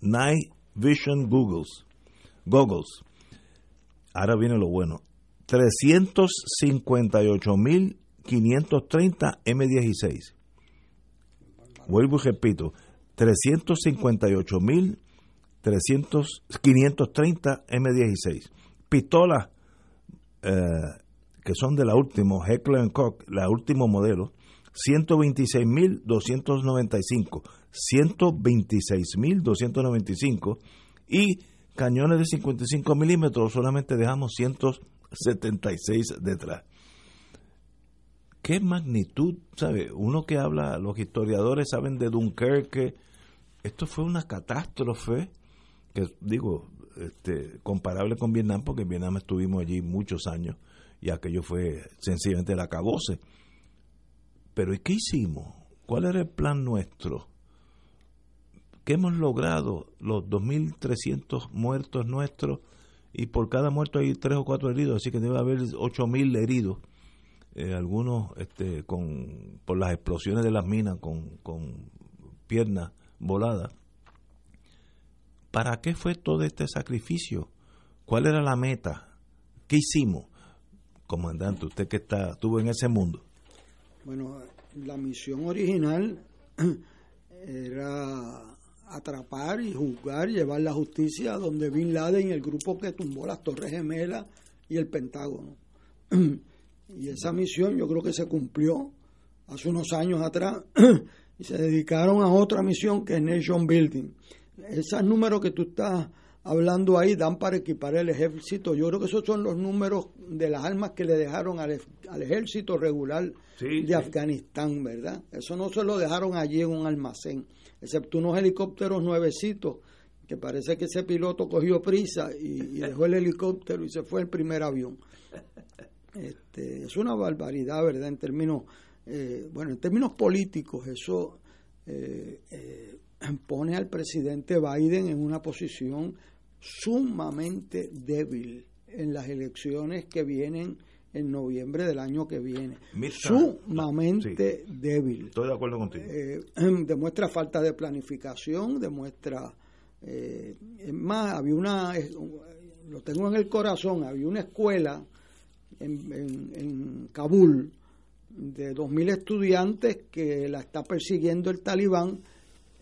night Vision Googles. Goggles. Ahora viene lo bueno. 358.530 M16. Vuelvo y repito. 358.530 M16. Pistolas eh, que son de la última, Heckler Koch, la último modelo, 126.295. 126.295 y cañones de 55 milímetros solamente dejamos 176 detrás. ¿Qué magnitud, sabe? Uno que habla, los historiadores saben de Dunkerque, esto fue una catástrofe, que digo, este, comparable con Vietnam, porque en Vietnam estuvimos allí muchos años y aquello fue sencillamente el acabose. Pero ¿y qué hicimos? ¿Cuál era el plan nuestro? ¿Qué hemos logrado? Los 2.300 muertos nuestros y por cada muerto hay tres o cuatro heridos, así que debe haber 8.000 heridos, eh, algunos este, con, por las explosiones de las minas con, con piernas voladas. ¿Para qué fue todo este sacrificio? ¿Cuál era la meta? ¿Qué hicimos? Comandante, usted que está, estuvo en ese mundo. Bueno, la misión original era atrapar y juzgar, llevar la justicia donde Bin Laden, el grupo que tumbó las Torres Gemelas y el Pentágono. y esa misión yo creo que se cumplió hace unos años atrás y se dedicaron a otra misión que es Nation Building. Esos números que tú estás hablando ahí dan para equipar el ejército. Yo creo que esos son los números de las armas que le dejaron al, ejército regular de Afganistán, ¿verdad? Eso no se lo dejaron allí en un almacén excepto unos helicópteros nuevecitos, que parece que ese piloto cogió prisa y, dejó el helicóptero y se fue el primer avión. Este, es una barbaridad, ¿verdad? En términos eh, bueno, en términos políticos, eso eh, eh, pone al presidente Biden en una posición sumamente débil en las elecciones que vienen en noviembre del año que viene. sumamente débil. Estoy de acuerdo contigo. demuestra falta de planificación, demuestra... es más, había una... lo tengo en el corazón, había una escuela en, en, en Kabul de 2.000 estudiantes que la está persiguiendo el talibán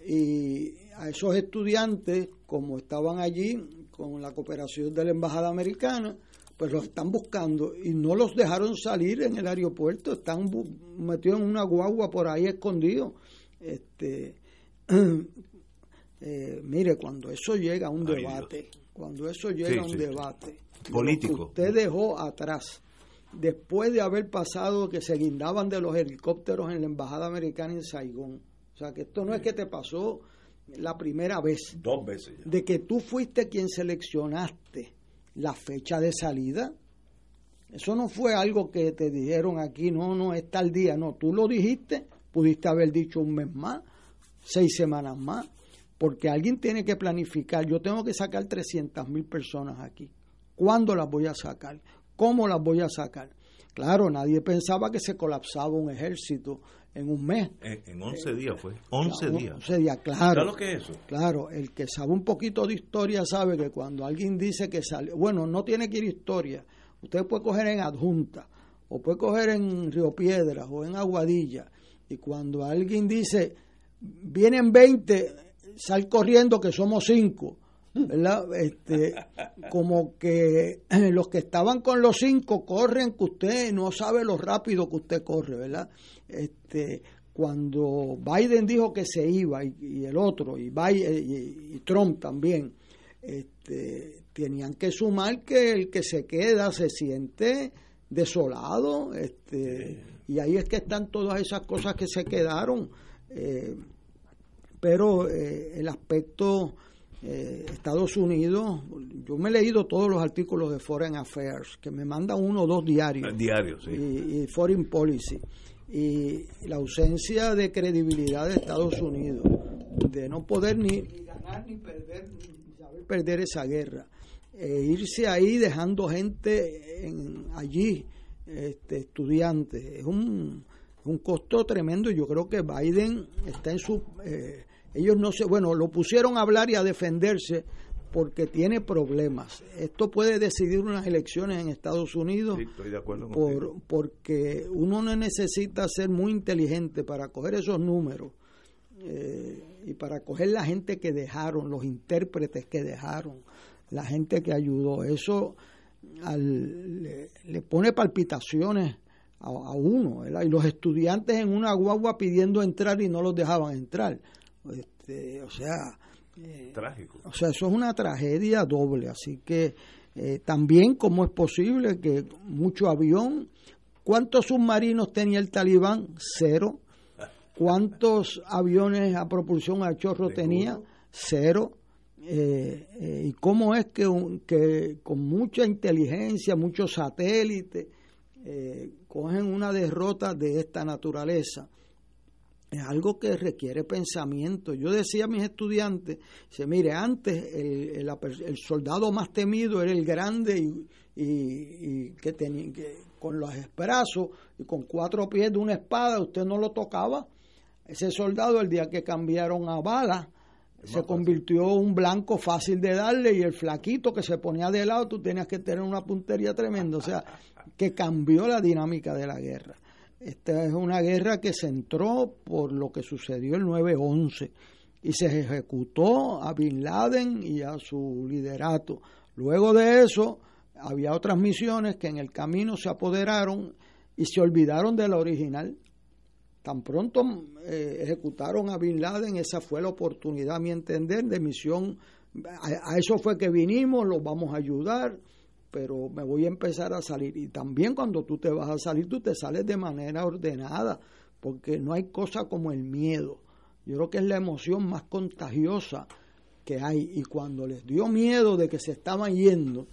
y a esos estudiantes, como estaban allí con la cooperación de la Embajada Americana, pues los están buscando y no los dejaron salir en el aeropuerto, están metidos en una guagua por ahí escondidos. Este, eh, mire, cuando eso llega a un debate, cuando eso llega a un debate político, usted dejó atrás después de haber pasado que se guindaban de los helicópteros en la embajada americana en Saigón. O sea, que esto no es que te pasó la primera vez. Dos veces. De que tú fuiste quien seleccionaste la fecha de salida. Eso no fue algo que te dijeron aquí, no, no, es tal día. No, tú lo dijiste, pudiste haber dicho un mes más, seis semanas más, porque alguien tiene que planificar. Yo tengo que sacar 300 mil personas aquí. ¿Cuándo las voy a sacar? ¿Cómo las voy a sacar? Claro, nadie pensaba que se colapsaba un ejército en un mes. En, 11 días fue. 11 días. 11 días, claro. lo que es eso? Claro, el que sabe un poquito de historia sabe que cuando alguien dice que sale, bueno, no tiene que ir historia. Usted puede coger en Adjunta, o puede coger en Río Piedras, o en Aguadilla. Y cuando alguien dice, vienen 20, sal corriendo que somos 5 ¿verdad? Este, como que los que estaban con los cinco corren que usted no sabe lo rápido que usted corre, ¿verdad? Este, cuando Biden dijo que se iba y, el otro y, y, Trump también, este, tenían que sumar que el que se queda se siente desolado, este, y ahí es que están todas esas cosas que se quedaron, eh, pero eh, el aspecto eh, Estados Unidos, yo me he leído todos los artículos de Foreign Affairs, que me mandan uno o dos diarios. Diarios, Y, Foreign Policy. Y la ausencia de credibilidad de Estados Unidos, de no poder ni, ganar ni perder, ni saber perder esa guerra. E irse ahí dejando gente en, allí, este, estudiantes, es un, un costo tremendo. Yo creo que Biden está en su... Eh, ellos no se, bueno, lo pusieron a hablar y a defenderse porque tiene problemas. Esto puede decidir unas elecciones en Estados Unidos por, porque uno no necesita ser muy inteligente para coger esos números eh, y para coger la gente que dejaron, los intérpretes que dejaron, la gente que ayudó. Eso le, pone palpitaciones a, a uno, ¿verdad? Y los estudiantes en una guagua pidiendo entrar y no los dejaban entrar. Este, o sea, eh, trágico. O sea, eso es una tragedia doble. Así que eh, también, ¿cómo es posible que mucho avión? ¿Cuántos submarinos tenía el talibán? Cero. ¿Cuántos aviones a propulsión a chorro tenía? Cero. Eh, ¿Y cómo es que, que, con mucha inteligencia, muchos satélites, cogen una derrota de esta naturaleza? Es algo que requiere pensamiento. Yo decía a mis estudiantes, dice, mire, antes el, el, soldado más temido era el grande y, y, que tenía que con los brazos y con cuatro pies de una espada, usted no lo tocaba. Ese soldado el día que cambiaron a bala se convirtió en un blanco fácil de darle y el flaquito que se ponía de lado, tú tenías que tener una puntería tremenda. O sea, que cambió la dinámica de la guerra. Esta es una guerra que se entró por lo que sucedió el 9-11 y se ejecutó a Bin Laden y a su liderato. Luego de eso, había otras misiones que en el camino se apoderaron y se olvidaron de la original. Tan pronto eh, ejecutaron a Bin Laden, esa fue la oportunidad, a mi entender, de misión. a eso fue que vinimos, los vamos a ayudar pero me voy a empezar a salir. Y también cuando tú te vas a salir, tú te sales de manera ordenada, porque no hay cosa como el miedo. Yo creo que es la emoción más contagiosa que hay. Y cuando les dio miedo de que se estaban yendo,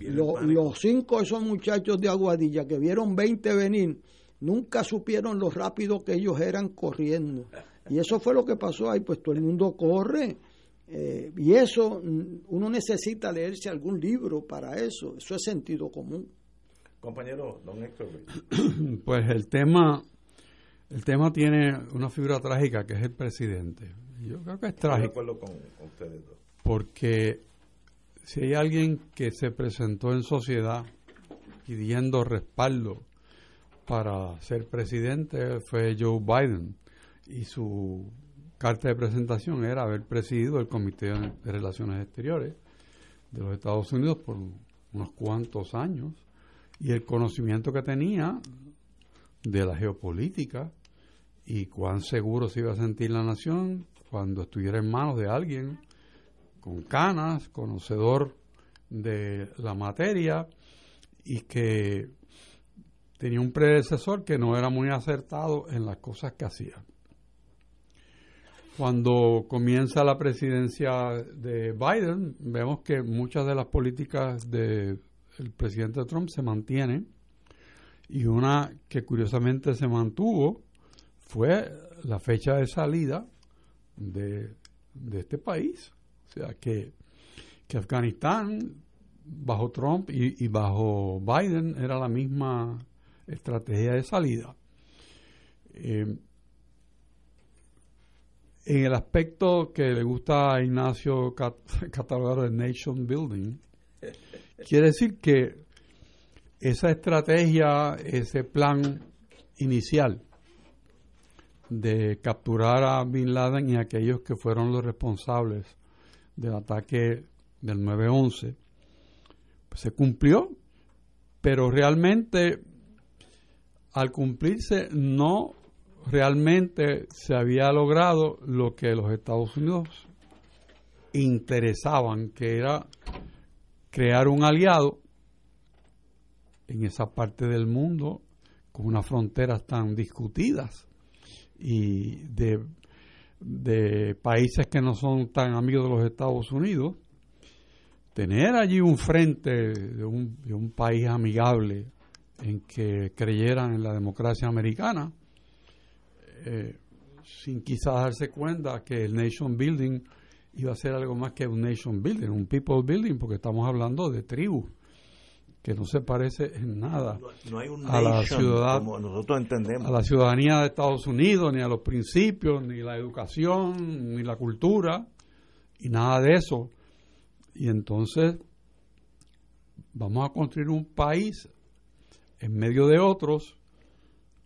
los cinco de esos muchachos de Aguadilla que vieron 20 venir, nunca supieron lo rápido que ellos eran corriendo. Y eso fue lo que pasó ahí, pues todo el mundo corre. Eh, y eso, mm, uno necesita leerse algún libro para eso, eso es sentido común. Compañero, don Héctor. Pues el tema, el tema tiene una figura trágica que es el presidente. Yo creo que es trágico. acuerdo con ustedes dos. Porque si hay alguien que se presentó en sociedad pidiendo respaldo para ser presidente fue Joe Biden y su carta de presentación era haber presidido el Comité de Relaciones Exteriores de los Estados Unidos por unos cuantos años y el conocimiento que tenía de la geopolítica y cuán seguro se iba a sentir la nación cuando estuviera en manos de alguien con canas, conocedor de la materia y que tenía un predecesor que no era muy acertado en las cosas que hacía. Cuando comienza la presidencia de Biden, vemos que muchas de las políticas del presidente Trump se mantienen y una que curiosamente se mantuvo fue la fecha de salida de, este país. O sea que, que Afganistán bajo Trump y, bajo Biden era la misma estrategia de salida. Eh, en el aspecto que le gusta a Ignacio catalogar de nation building, quiere decir que esa estrategia, ese plan inicial de capturar a Bin Laden y a aquellos que fueron los responsables del ataque del 9-11, pues se cumplió, pero realmente al cumplirse no realmente se había logrado lo que los Estados Unidos interesaban, que era crear un aliado en esa parte del mundo con unas fronteras tan discutidas y de, países que no son tan amigos de los Estados Unidos, tener allí un frente de un, de un país amigable en que creyeran en la democracia americana, eh, sin quizás darse cuenta que el nation building iba a ser algo más que un nation building, un people building, porque estamos hablando de tribus que no se parece en nada a la ciudad, nosotros entendemos. a la ciudadanía de Estados Unidos, ni a los principios, ni la educación, ni la cultura, y nada de eso. Y entonces vamos a construir un país en medio de otros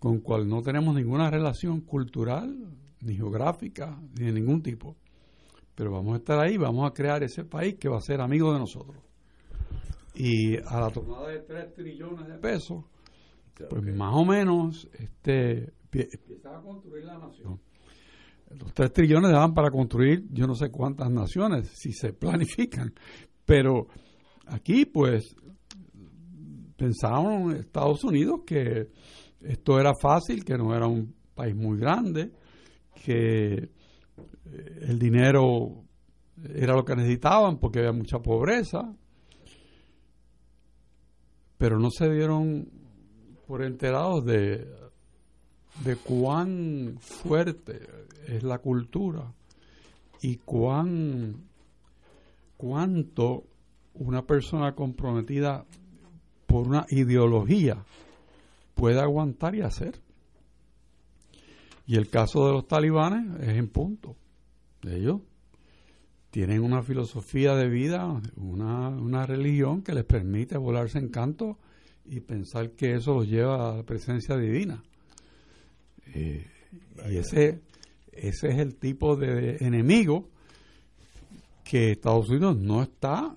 con cual no tenemos ninguna relación cultural, ni geográfica, ni de ningún tipo. Pero vamos a estar ahí, vamos a crear ese país que va a ser amigo de nosotros. Y a la tomada de 3 trillones de pesos, pues más o menos este, empieza a construir la nación. Los 3 trillones dan para construir yo no sé cuántas naciones, si se planifican. Pero aquí, pues, pensábamos en Estados Unidos que esto era fácil, que no era un país muy grande, que eh, el dinero era lo que necesitaban porque había mucha pobreza, pero no se dieron por enterados de, de cuán fuerte es la cultura y cuán cuánto una persona comprometida por una ideología puede aguantar y hacer. Y el caso de los talibanes es en punto. Ellos tienen una filosofía de vida, una, una religión que les permite volarse en canto y pensar que eso los lleva a la presencia divina. Eh, y ese, ese es el tipo de enemigo que Estados Unidos no está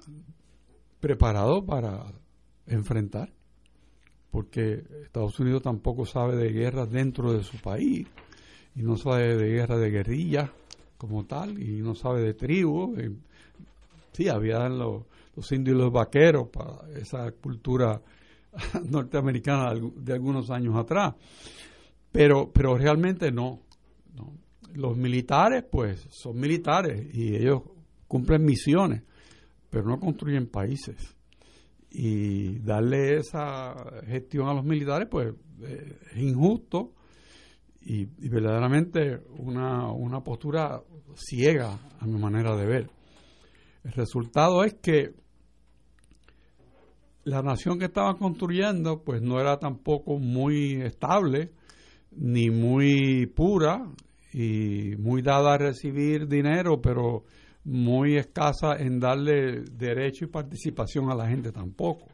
preparado para enfrentar porque Estados Unidos tampoco sabe de guerra dentro de su país y no sabe de guerra de guerrillas como tal y no sabe de tribu. Sí, había los, los indios y los vaqueros para esa cultura norteamericana de algunos años atrás, pero, pero realmente no, no. Los militares, pues, son militares y ellos cumplen misiones, pero no construyen países. Y darle esa gestión a los militares, pues eh, es injusto y, verdaderamente una, una postura ciega a mi manera de ver. El resultado es que la nación que estaba construyendo pues no era tampoco muy estable ni muy pura y muy dada a recibir dinero, pero muy escasa en darle derecho y participación a la gente tampoco.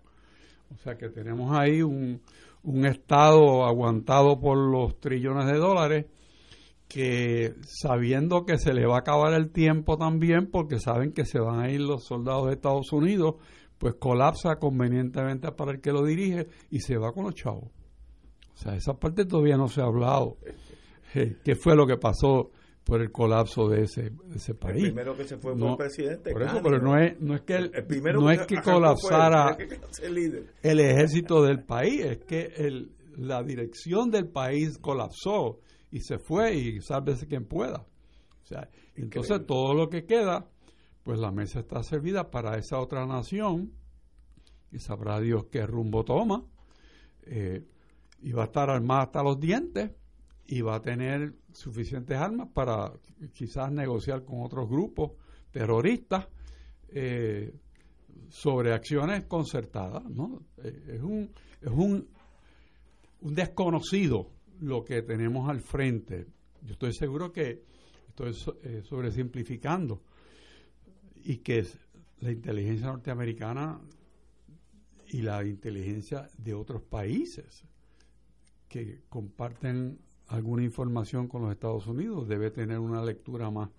O sea que tenemos ahí un, un Estado aguantado por los trillones de dólares que sabiendo que se le va a acabar el tiempo también porque saben que se van a ir los soldados de Estados Unidos, pues colapsa convenientemente para el que lo dirige y se va con los chavos. O sea, esa parte todavía no se ha hablado. ¿Qué fue lo que pasó por el colapso de ese, ese país? El primero que se fue fue el presidente. Por eso, pero no es, no es que, el, no es que colapsara el, ejército del país, es que el, la dirección del país colapsó y se fue y sálvese quien pueda. O sea, entonces todo lo que queda, pues la mesa está servida para esa otra nación y sabrá Dios qué rumbo toma. Eh, y va a estar armada hasta los dientes y va a tener suficientes armas para quizás negociar con otros grupos terroristas eh, sobre acciones concertadas. ¿no? Eh, es un, es un, un desconocido lo que tenemos al frente. Yo estoy seguro que estoy eh, sobresimplificando y que la inteligencia norteamericana y la inteligencia de otros países que comparten alguna información con los Estados Unidos debe tener una lectura más,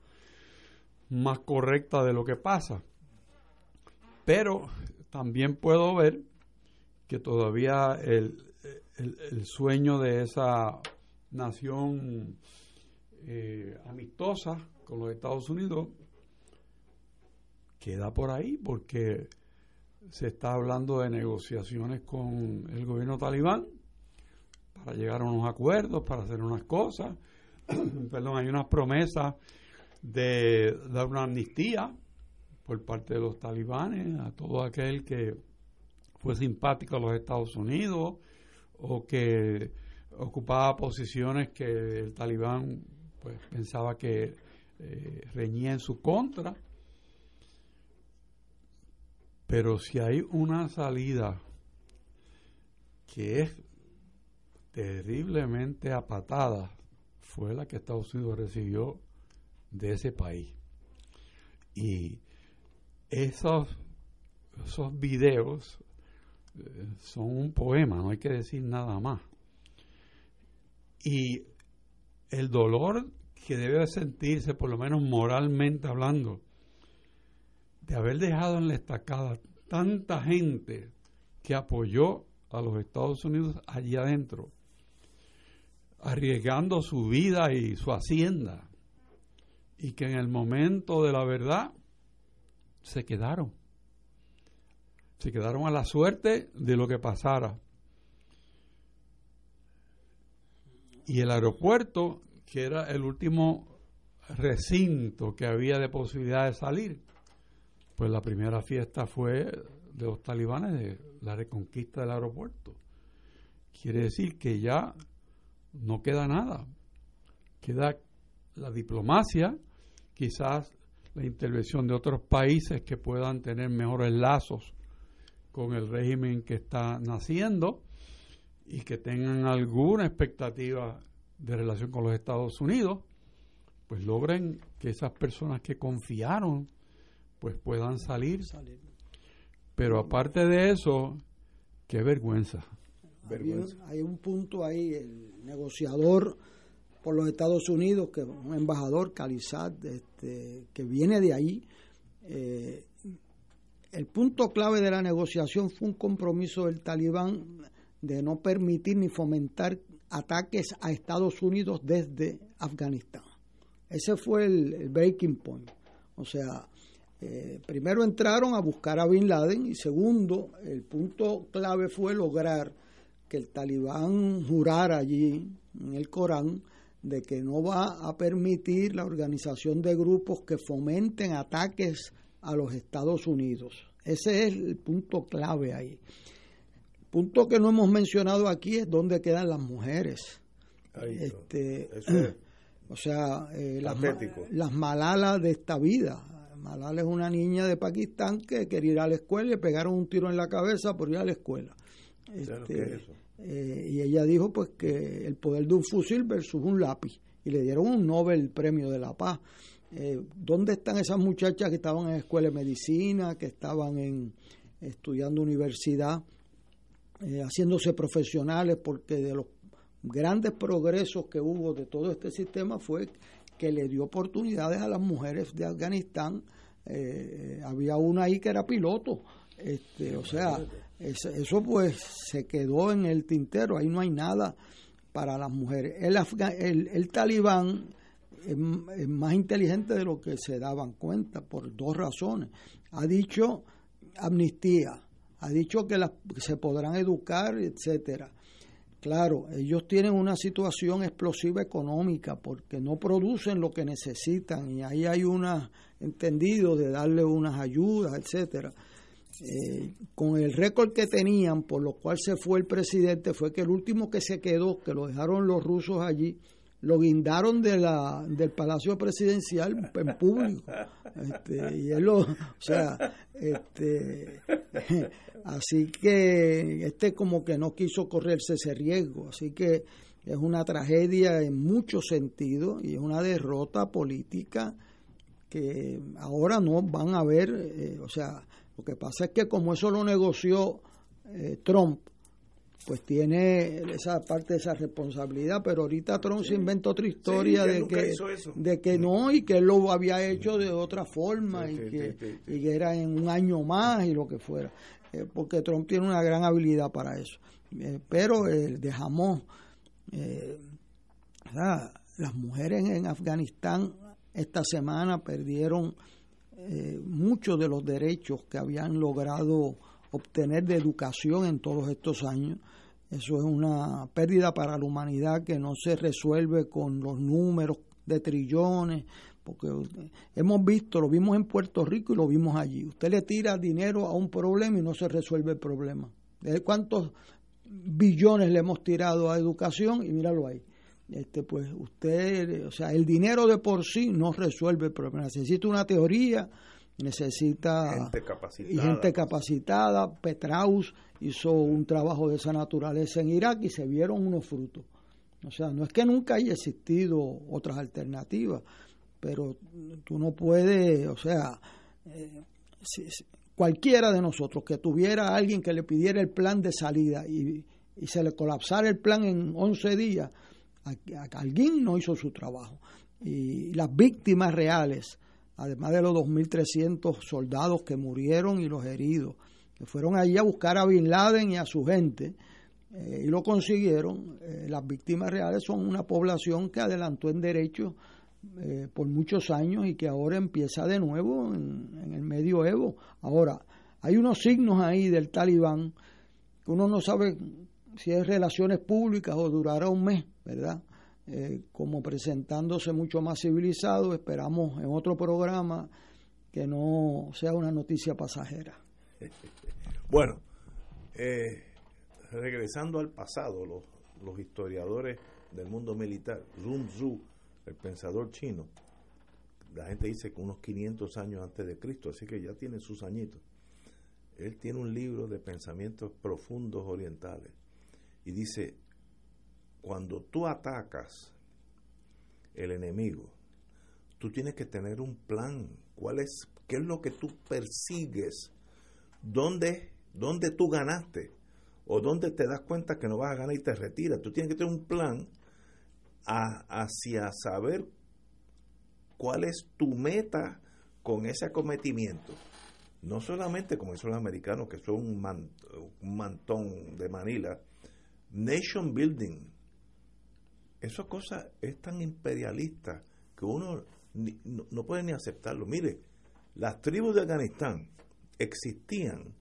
más correcta de lo que pasa. Pero también puedo ver que todavía el, el, sueño de esa nación eh, amistosa con los Estados Unidos queda por ahí porque se está hablando de negociaciones con el gobierno talibán para llegar a unos acuerdos, para hacer unas cosas. Perdón, hay unas promesas de dar una amnistía por parte de los talibanes a todo aquel que fue simpático a los Estados Unidos o que ocupaba posiciones que el talibán pues, pensaba que eh, reñía en su contra. Pero si hay una salida que es terriblemente apatada fue la que Estados Unidos recibió de ese país. Y esos, esos videos eh, son un poema, no hay que decir nada más. Y el dolor que debe sentirse, por lo menos moralmente hablando, de haber dejado en la estacada tanta gente que apoyó a los Estados Unidos allí adentro, arriesgando su vida y su hacienda, y que en el momento de la verdad se quedaron. Se quedaron a la suerte de lo que pasara. Y el aeropuerto, que era el último recinto que había de posibilidad de salir, pues la primera fiesta fue de los talibanes de la reconquista del aeropuerto. Quiere decir que ya no queda nada. Queda la diplomacia, quizás la intervención de otros países que puedan tener mejores lazos con el régimen que está naciendo y que tengan alguna expectativa de relación con los Estados Unidos, pues logren que esas personas que confiaron pues puedan salir. Pero aparte de eso, qué vergüenza. Hay, un punto ahí, el negociador por los Estados Unidos, que un embajador, Calizat, este, que viene de ahí, eh, el punto clave de la negociación fue un compromiso del talibán de no permitir ni fomentar ataques a Estados Unidos desde Afganistán. Ese fue el, breaking point. O sea, eh, primero entraron a buscar a Bin Laden y segundo, el punto clave fue lograr que el talibán jurara allí en el Corán de que no va a permitir la organización de grupos que fomenten ataques a los Estados Unidos. Ese es el punto clave ahí. El punto que no hemos mencionado aquí es dónde quedan las mujeres. este, O sea, eh, las, las malalas de esta vida. Malala es una niña de Pakistán que quería ir a la escuela y le pegaron un tiro en la cabeza por ir a la escuela. Este, eh, y ella dijo pues que el poder de un fusil versus un lápiz y le dieron un Nobel Premio de la Paz. Eh, ¿Dónde están esas muchachas que estaban en escuela de medicina, que estaban en estudiando universidad, eh, haciéndose profesionales? Porque de los grandes progresos que hubo de todo este sistema fue que le dio oportunidades a las mujeres de Afganistán. Eh, había una ahí que era piloto. Este, o sea, eso, pues se quedó en el tintero, ahí no hay nada para las mujeres. El, el, el talibán es, más inteligente de lo que se daban cuenta por dos razones. Ha dicho amnistía, ha dicho que, las, que se podrán educar, etcétera. Claro, ellos tienen una situación explosiva económica porque no producen lo que necesitan y ahí hay un entendido de darle unas ayudas, etcétera. Eh, con el récord que tenían, por lo cual se fue el presidente, fue que el último que se quedó, que lo dejaron los rusos allí, lo guindaron de la, del Palacio Presidencial en público. Este, y él lo, o sea, este, así que este como que no quiso correrse ese riesgo. Así que es una tragedia en muchos sentidos y es una derrota política que ahora no van a ver, eh, o sea, lo que pasa es que como eso lo negoció eh, Trump, pues tiene esa parte de esa responsabilidad, pero ahorita Trump se inventa otra historia de, que, de que no y que él lo había hecho de otra forma y, que, y era en un año más y lo que fuera, eh, porque Trump tiene una gran habilidad para eso. Eh, pero eh, dejamos, las mujeres en Afganistán esta semana perdieron muchos de los derechos que habían logrado obtener de educación en todos estos años. Eso es una pérdida para la humanidad que no se resuelve con los números de trillones, porque hemos visto, lo vimos en Puerto Rico y lo vimos allí. Usted le tira dinero a un problema y no se resuelve el problema. ¿De cuántos billones le hemos tirado a educación? Y míralo ahí. Este, pues usted, o sea, el dinero de por sí no resuelve el problema. Necesita una teoría, necesita gente capacitada. gente capacitada. Petraus hizo un trabajo de esa naturaleza en Irak y se vieron unos frutos. O sea, no es que nunca haya existido otras alternativas, pero tú no puedes, o sea, eh, cualquiera de nosotros que tuviera a alguien que le pidiera el plan de salida y, y se le colapsara el plan en 11 días, alguien no hizo su trabajo. Y las víctimas reales además de los 2.300 soldados que murieron y los heridos, que fueron allí a buscar a Bin Laden y a su gente, eh, y lo consiguieron. Eh, las víctimas reales son una población que adelantó en derechos eh, por muchos años y que ahora empieza de nuevo en, en el medioevo. Ahora, hay unos signos ahí del talibán que uno no sabe si es relaciones públicas o durará un mes, ¿verdad? Eh, como presentándose mucho más civilizado. Esperamos en otro programa que no sea una noticia pasajera. Bueno, eh, regresando al pasado, los, los historiadores del mundo militar, Sun Tzu, el pensador chino, la gente dice que unos 500 años antes de Cristo, así que ya tiene sus añitos. Él tiene un libro de pensamientos profundos orientales y dice, cuando tú atacas el enemigo, tú tienes que tener un plan. ¿Cuál es, qué es lo que tú persigues? ¿Dónde, dónde tú ganaste? ¿O dónde te das cuenta que no vas a ganar y te retiras? Tú tienes que tener un plan hacia saber cuál es tu meta con ese acometimiento. No solamente como son los americanos, que son un, un mantón de Manila, nation building, esa cosa es tan imperialista que uno no, puede ni aceptarlo. Mire, las tribus de Afganistán existían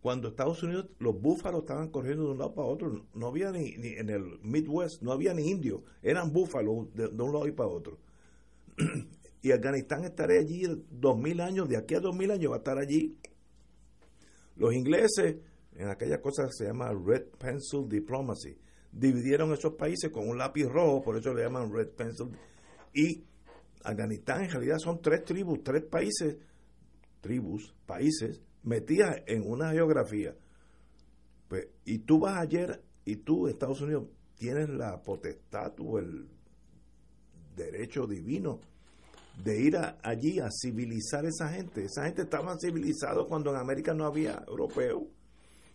cuando Estados Unidos, los búfalos estaban corriendo de un lado para otro. No había ni, en el Midwest, no había ni indios, eran búfalos de, un lado y para otro. y Afganistán estará allí dos mil años, de aquí a dos mil años va a estar allí Los ingleses, en aquella cosa se llama Red Pencil Diplomacy, dividieron esos países con un lápiz rojo, por eso le llaman Red Pencil. Y Afganistán en realidad son tres tribus, tres países, tribus, países, metidas en una geografía. Pues, y tú vas ayer, y tú, Estados Unidos, tienes la potestad o el derecho divino de ir allí a civilizar esa gente. Esa gente estaba civilizada cuando en América no había europeos.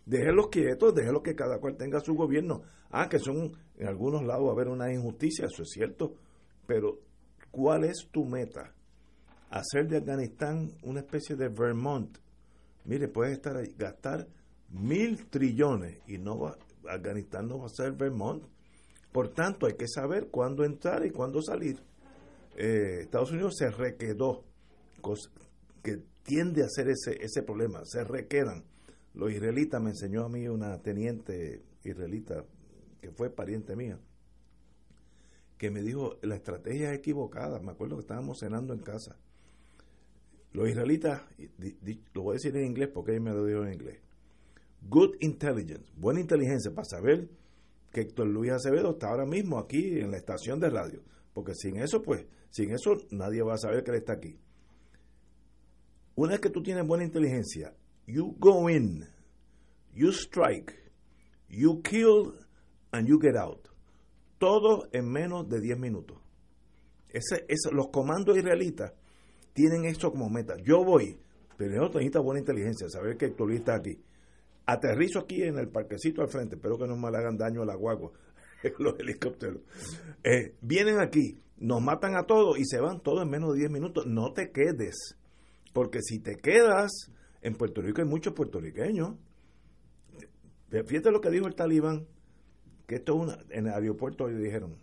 Déjenlos quietos, déjenlos que cada cual tenga su gobierno. Ah, que son en algunos lados a haber una injusticia, eso es cierto, pero ¿cuál es tu meta? Hacer de Afganistán una especie de Vermont. Mire, puedes estar ahí, gastar mil trillones y no va, Afganistán no va a ser Vermont. Por tanto, hay que saber cuándo entrar y cuándo salir. Eh, Estados Unidos se requedó, que tiende a ser ese, ese problema, se requedan. Los israelitas, me enseñó a mí una teniente israelita que fue pariente mía, que me dijo, la estrategia es equivocada, me acuerdo que estábamos cenando en casa. Los israelitas, lo voy a decir en inglés porque ella me lo dijo en inglés, good intelligence, buena inteligencia para saber que Héctor Luis Acevedo está ahora mismo aquí en la estación de radio. Porque sin eso, pues, sin eso nadie va a saber que él está aquí. Una vez que tú tienes buena inteligencia, you go in, you strike, you kill and you get out. Todo en menos de 10 minutos. Ese, los comandos israelitas tienen eso como meta. Yo voy, pero yo necesito buena inteligencia, saber que Héctor está aquí. Aterrizo aquí en el parquecito al frente, espero que no me hagan daño a la guagua los helicópteros. Eh, vienen aquí, nos matan a todos y se van todos en menos de 10 minutos. No te quedes, porque si te quedas, en Puerto Rico hay muchos puertorriqueños. Fíjate lo que dijo el talibán, que esto es una, en el aeropuerto le dijeron,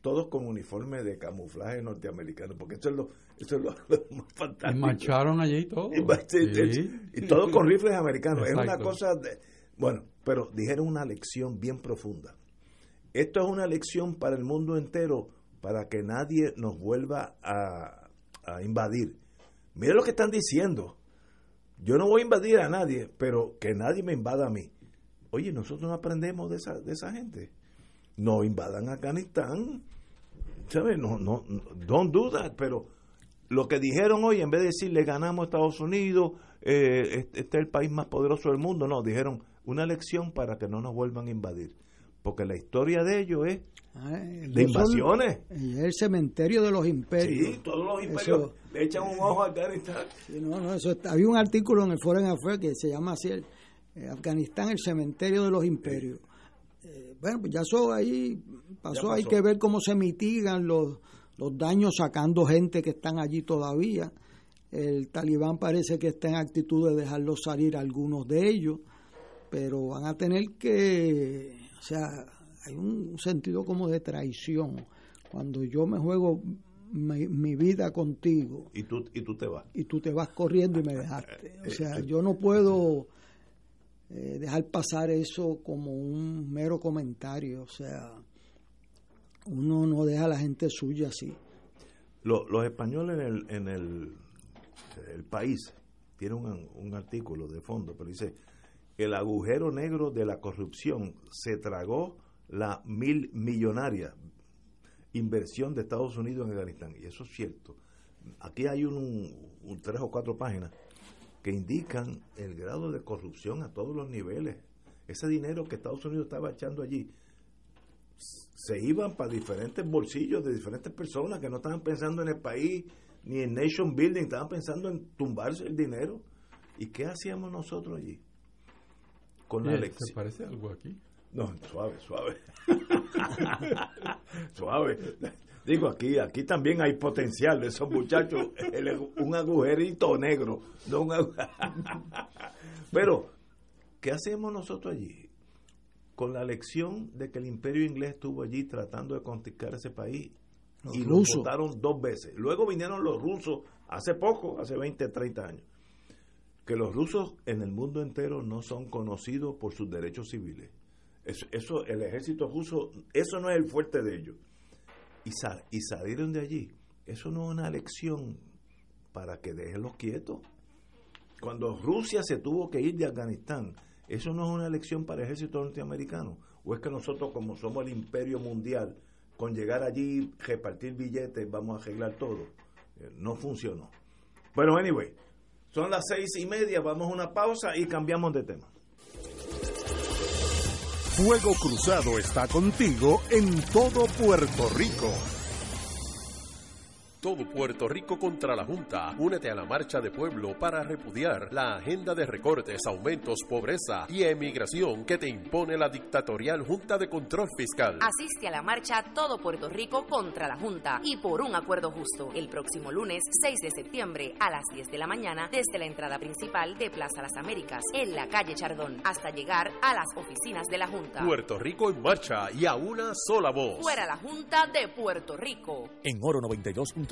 todos con uniforme de camuflaje norteamericano, porque eso es lo, eso es lo, más fantástico. Y marcharon allí todos. Y, y todos con rifles americanos. Es una cosa de... Bueno, pero dijeron una lección bien profunda. Esto es una lección para el mundo entero, para que nadie nos vuelva a, invadir. Mira lo que están diciendo. Yo no voy a invadir a nadie, pero que nadie me invada a mí. Oye, nosotros no aprendemos de esa, de esa gente. No invadan Afganistán. ¿Sabes? No, no, don't do that. Pero lo que dijeron hoy, en vez de decir le ganamos a Estados Unidos, eh, este, este es el país más poderoso del mundo, no, dijeron una lección para que no nos vuelvan a invadir porque la historia de ellos es ah, de invasiones. y el cementerio de los imperios. Sí, todos los imperios le echan un ojo a Afganistán. no, no, eso había un artículo en el Foreign Affairs que se llama así, el, eh, Afganistán, el cementerio de los imperios. Eh, bueno, pues ya eso ahí pasó, hay que ver cómo se mitigan los, los daños sacando gente que están allí todavía. El talibán parece que está en actitud de dejarlos salir algunos de ellos, pero van a tener que o sea, hay un sentido como de traición. Cuando yo me juego mi, vida contigo. Y tú, y tú te vas. Y tú te vas corriendo y me dejaste. O sea, yo no puedo eh, dejar pasar eso como un mero comentario. O sea, uno no deja a la gente suya así. los españoles en el, en el, el país tienen un, un artículo de fondo, pero dice el agujero negro de la corrupción se tragó la mil millonaria inversión de Estados Unidos en Afganistán. Y eso es cierto. Aquí hay un, tres o cuatro páginas que indican el grado de corrupción a todos los niveles. Ese dinero que Estados Unidos estaba echando allí se iban para diferentes bolsillos de diferentes personas que no estaban pensando en el país ni en nation building, estaban pensando en tumbarse el dinero. ¿Y qué hacíamos nosotros allí? Con la lección. ¿Se parece algo aquí? No, suave, suave. suave. Digo, aquí aquí también hay potencial de esos muchachos. un agujerito negro. No Pero, ¿qué hacemos nosotros allí? Con la lección de que el imperio inglés estuvo allí tratando de conquistar ese país. y lo votaron dos veces. Luego vinieron los rusos hace poco, hace 20, 30 años que los rusos en el mundo entero no son conocidos por sus derechos civiles. Eso, el ejército ruso, eso no es el fuerte de ellos. Y, y salieron de allí. Eso no es una lección para que déjenlos quietos. cuando Rusia se tuvo que ir de Afganistán, ¿eso no es una elección para el ejército norteamericano? ¿O es que nosotros, como somos el imperio mundial, con llegar allí, repartir billetes, vamos a arreglar todo? Eh, no funcionó. Bueno, anyway, son las seis y media, vamos a una pausa y cambiamos de tema. Fuego Cruzado está contigo en todo Puerto Rico todo Puerto Rico contra la Junta. Únete a la marcha de pueblo para repudiar la agenda de recortes, aumentos, pobreza y emigración que te impone la dictatorial Junta de Control Fiscal. Asiste a la marcha Todo Puerto Rico contra la Junta y por un acuerdo justo el próximo lunes 6 de septiembre a las 10 de la mañana desde la entrada principal de Plaza Las Américas en la calle Chardón hasta llegar a las oficinas de la Junta. Puerto Rico en marcha y a una sola voz. Fuera la Junta de Puerto Rico. En Oro 92.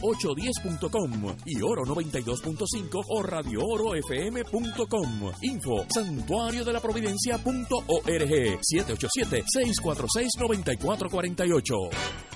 810.com y oro 92.5 o radio radioorofm.com. Info santuario de la providencia.org 787-646-9448.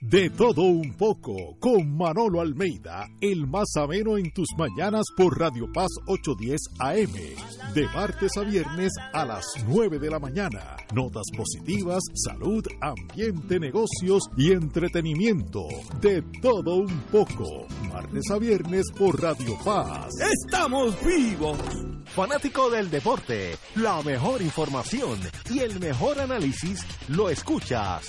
De todo un poco, con Manolo Almeida, el más ameno en tus mañanas por Radio Paz 810 AM, de martes a viernes a las 9 de la mañana. Notas positivas, salud, ambiente, negocios y entretenimiento. De todo un poco, martes a viernes por Radio Paz. ¡Estamos vivos! Fanático del deporte, la mejor información y el mejor análisis lo escuchas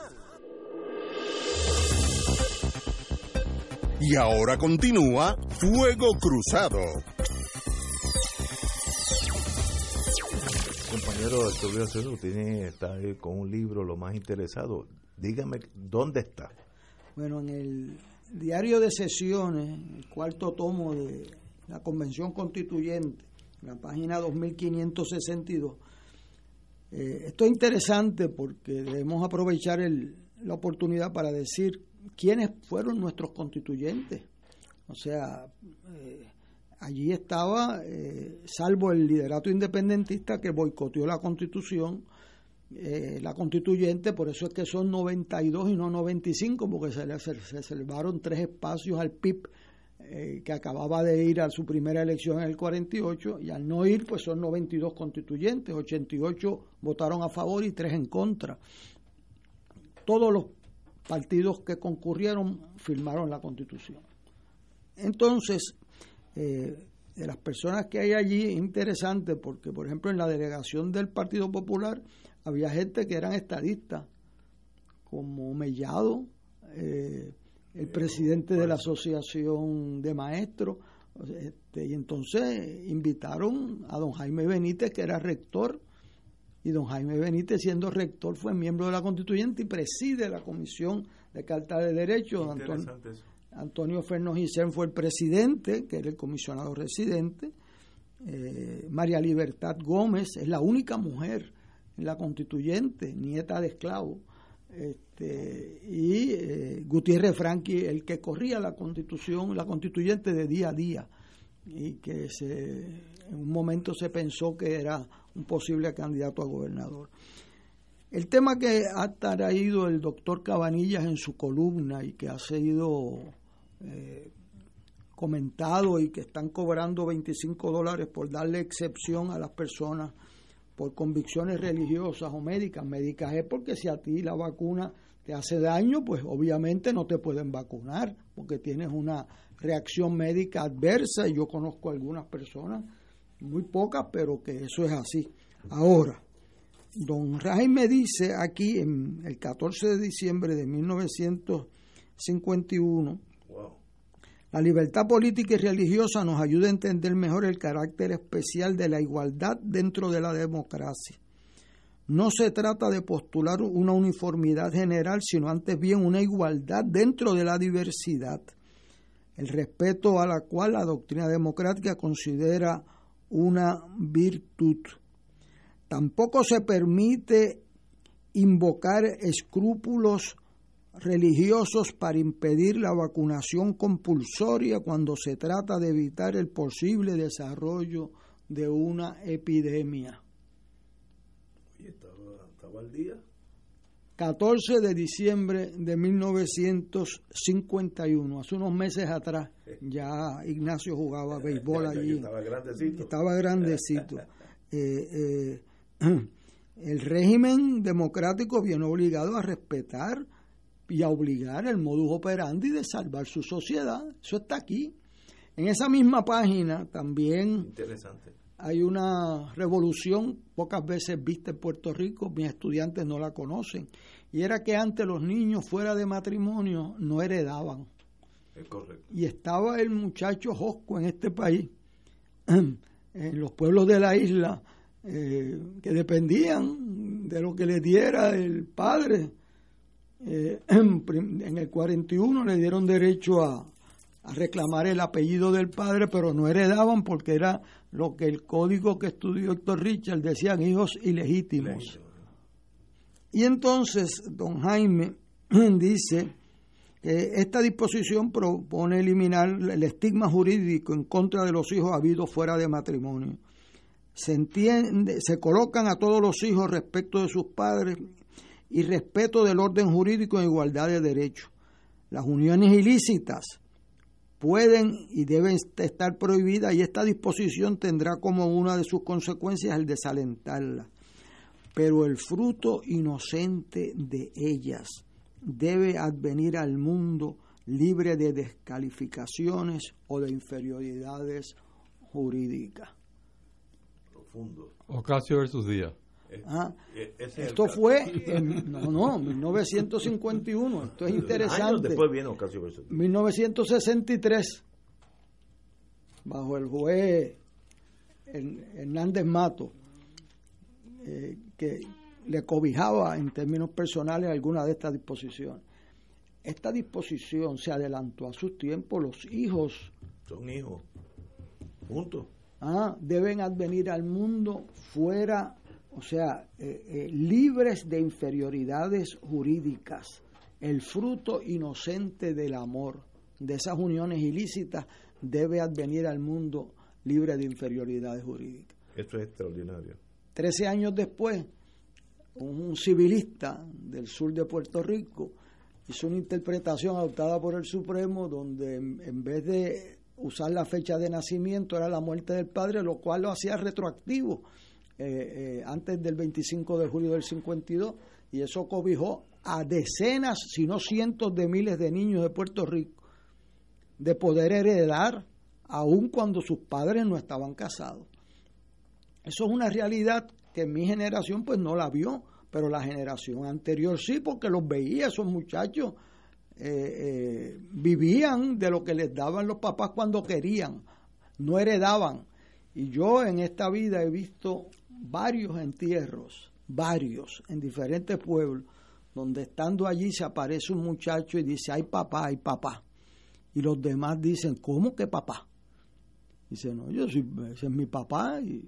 Y ahora continúa Fuego Cruzado. Compañero César, tiene está ahí con un libro lo más interesado. Dígame, ¿dónde está? Bueno, en el diario de sesiones, el cuarto tomo de la Convención Constituyente, la página 2562. Eh, esto es interesante porque debemos aprovechar la oportunidad para decir quiénes fueron nuestros constituyentes. O sea, eh, allí estaba, eh, salvo el liderato independentista que boicoteó la constitución, eh, la constituyente, por eso es que son 92 y no 95, porque se le se, salvaron tres espacios al PIB eh, que acababa de ir a su primera elección en el 48, y al no ir, pues son 92 constituyentes, 88 votaron a favor y 3 en contra. Todos los partidos que concurrieron firmaron la constitución. Entonces, eh, de las personas que hay allí, es interesante porque, por ejemplo, en la delegación del Partido Popular había gente que eran estadistas, como Mellado, eh, el presidente de la Asociación de Maestros, este, y entonces invitaron a don Jaime Benítez, que era rector, y don Jaime Benítez, siendo rector, fue miembro de la constituyente y preside la Comisión de Carta de Derechos. Antonio, Antonio Fernández fue el presidente, que era el comisionado residente. Eh, María Libertad Gómez es la única mujer en la constituyente, nieta de esclavo. Este, y eh, Gutiérrez Franqui, el que corría la constitución, la constituyente de día a día, y que se, en un momento se pensó que era un posible candidato a gobernador. El tema que ha traído el doctor Cabanillas en su columna y que ha sido eh, comentado y que están cobrando 25 dólares por darle excepción a las personas por convicciones religiosas o médicas. Médicas es porque si a ti la vacuna te hace daño, pues obviamente no te pueden vacunar porque tienes una reacción médica adversa y yo conozco algunas personas, muy pocas, pero que eso es así. Ahora, don me dice aquí en el 14 de diciembre de 1951, la libertad política y religiosa nos ayuda a entender mejor el carácter especial de la igualdad dentro de la democracia. No se trata de postular una uniformidad general, sino antes bien una igualdad dentro de la diversidad, el respeto a la cual la doctrina democrática considera una virtud. Tampoco se permite invocar escrúpulos religiosos para impedir la vacunación compulsoria cuando se trata de evitar el posible desarrollo de una epidemia. estaba, al día. 14 de diciembre de 1951, hace unos meses atrás, ya Ignacio jugaba béisbol allí. Estaba grandecito. Estaba grandecito. Eh, eh, el régimen democrático viene obligado a respetar y a obligar el modus operandi de salvar su sociedad. Eso está aquí. En esa misma página también hay una revolución pocas veces vista en Puerto Rico, mis estudiantes no la conocen, y era que antes los niños fuera de matrimonio no heredaban. Y estaba el muchacho Josco en este país, en los pueblos de la isla, eh, que dependían de lo que le diera el padre eh, en el 41 le dieron derecho a, reclamar el apellido del padre, pero no heredaban porque era lo que el código que estudió Héctor Richard decían hijos ilegítimos. Y entonces don Jaime dice que esta disposición propone eliminar el estigma jurídico en contra de los hijos habidos fuera de matrimonio. Se entiende, se colocan a todos los hijos respecto de sus padres y respeto del orden jurídico en igualdad de derechos. Las uniones ilícitas pueden y deben estar prohibidas y esta disposición tendrá como una de sus consecuencias el desalentarla. Pero el fruto inocente de ellas debe advenir al mundo libre de descalificaciones o de inferioridades jurídicas. Profundo. Ocasio versus Díaz. Ah, e-, esto fue en no, no, 1951. Esto es interesante. después viene Ocasio 1963, bajo el juez Hernández Mato, eh, que le cobijaba en términos personales alguna de estas disposiciones. Esta disposición se adelantó a sus tiempos. Los hijos. Son hijos. Juntos. Ah, deben advenir al mundo fuera o sea, eh, eh, libres de inferioridades jurídicas, el fruto inocente del amor, de esas uniones ilícitas, debe advenir al mundo libre de inferioridades jurídicas. Esto es extraordinario. Trece años después, un civilista del sur de Puerto Rico hizo una interpretación adoptada por el Supremo donde en, vez de usar la fecha de nacimiento era la muerte del padre, lo cual lo hacía retroactivo eh, eh, antes del 25 de julio del 52 y eso cobijó a decenas, si no cientos de miles de niños de Puerto Rico de poder heredar aun cuando sus padres no estaban casados. Eso es una realidad que mi generación pues no la vio, pero la generación anterior sí, porque los veía, esos muchachos eh, eh, vivían de lo que les daban los papás cuando querían, no heredaban. Y yo en esta vida he visto varios entierros, varios, en diferentes pueblos, donde estando allí se aparece un muchacho y dice, ay papá, ay papá. Y los demás dicen, ¿cómo que papá? Dice, no, yo soy, ese es mi papá y,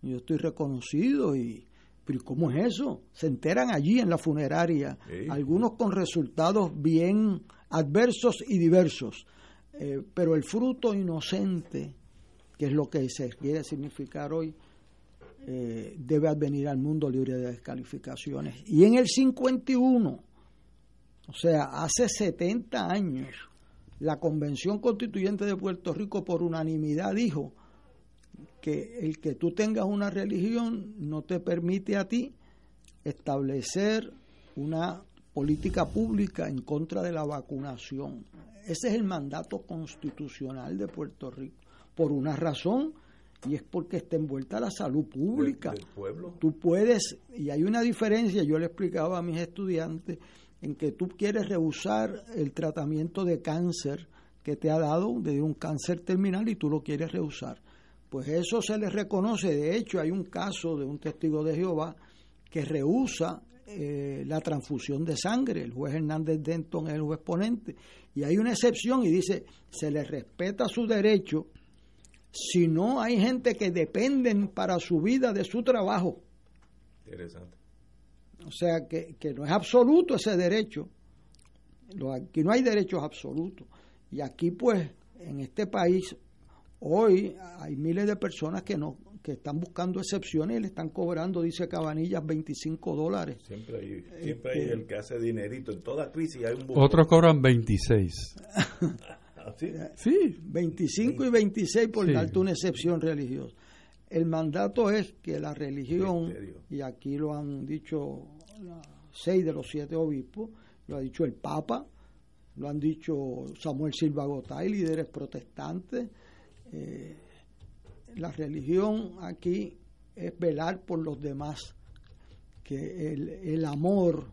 yo estoy reconocido y... Pero ¿cómo es eso? Se enteran allí en la funeraria, algunos con resultados bien adversos y diversos. Eh, pero el fruto inocente, que es lo que se quiere significar hoy, eh, debe advenir al mundo libre de descalificaciones. Y en el 51, o sea, hace 70 años, la Convención Constituyente de Puerto Rico por unanimidad dijo que el que tú tengas una religión no te permite a ti establecer una política pública en contra de la vacunación. Ese es el mandato constitucional de Puerto Rico, por una razón, y es porque está envuelta la salud pública. pueblo. Tú puedes, y hay una diferencia, yo le explicaba a mis estudiantes, en que tú quieres rehusar el tratamiento de cáncer que te ha dado, de un cáncer terminal, y tú lo quieres rehusar. Pues eso se le reconoce. De hecho, hay un caso de un testigo de Jehová que rehúsa eh, la transfusión de sangre. El juez Hernández Denton es el juez ponente. Y hay una excepción y dice, se le respeta su derecho si no hay gente que dependen para su vida de su trabajo. Interesante. O sea que, no es absoluto ese derecho. Aquí no hay derechos absolutos. Y aquí pues, en este país, hoy hay miles de personas que no que están buscando excepciones y le están cobrando, dice Cabanillas, 25 dólares. Siempre hay, siempre hay este el que hace dinerito. En toda crisis hay un... Otros cobran 26. ¿Sí? sí, 25 y 26 por darte una excepción religiosa. El mandato es que la religión, y aquí lo han dicho seis de los siete obispos, lo ha dicho el Papa, lo han dicho Samuel Silva Gotay, líderes protestantes. Eh, la religión aquí es velar por los demás, que el, el amor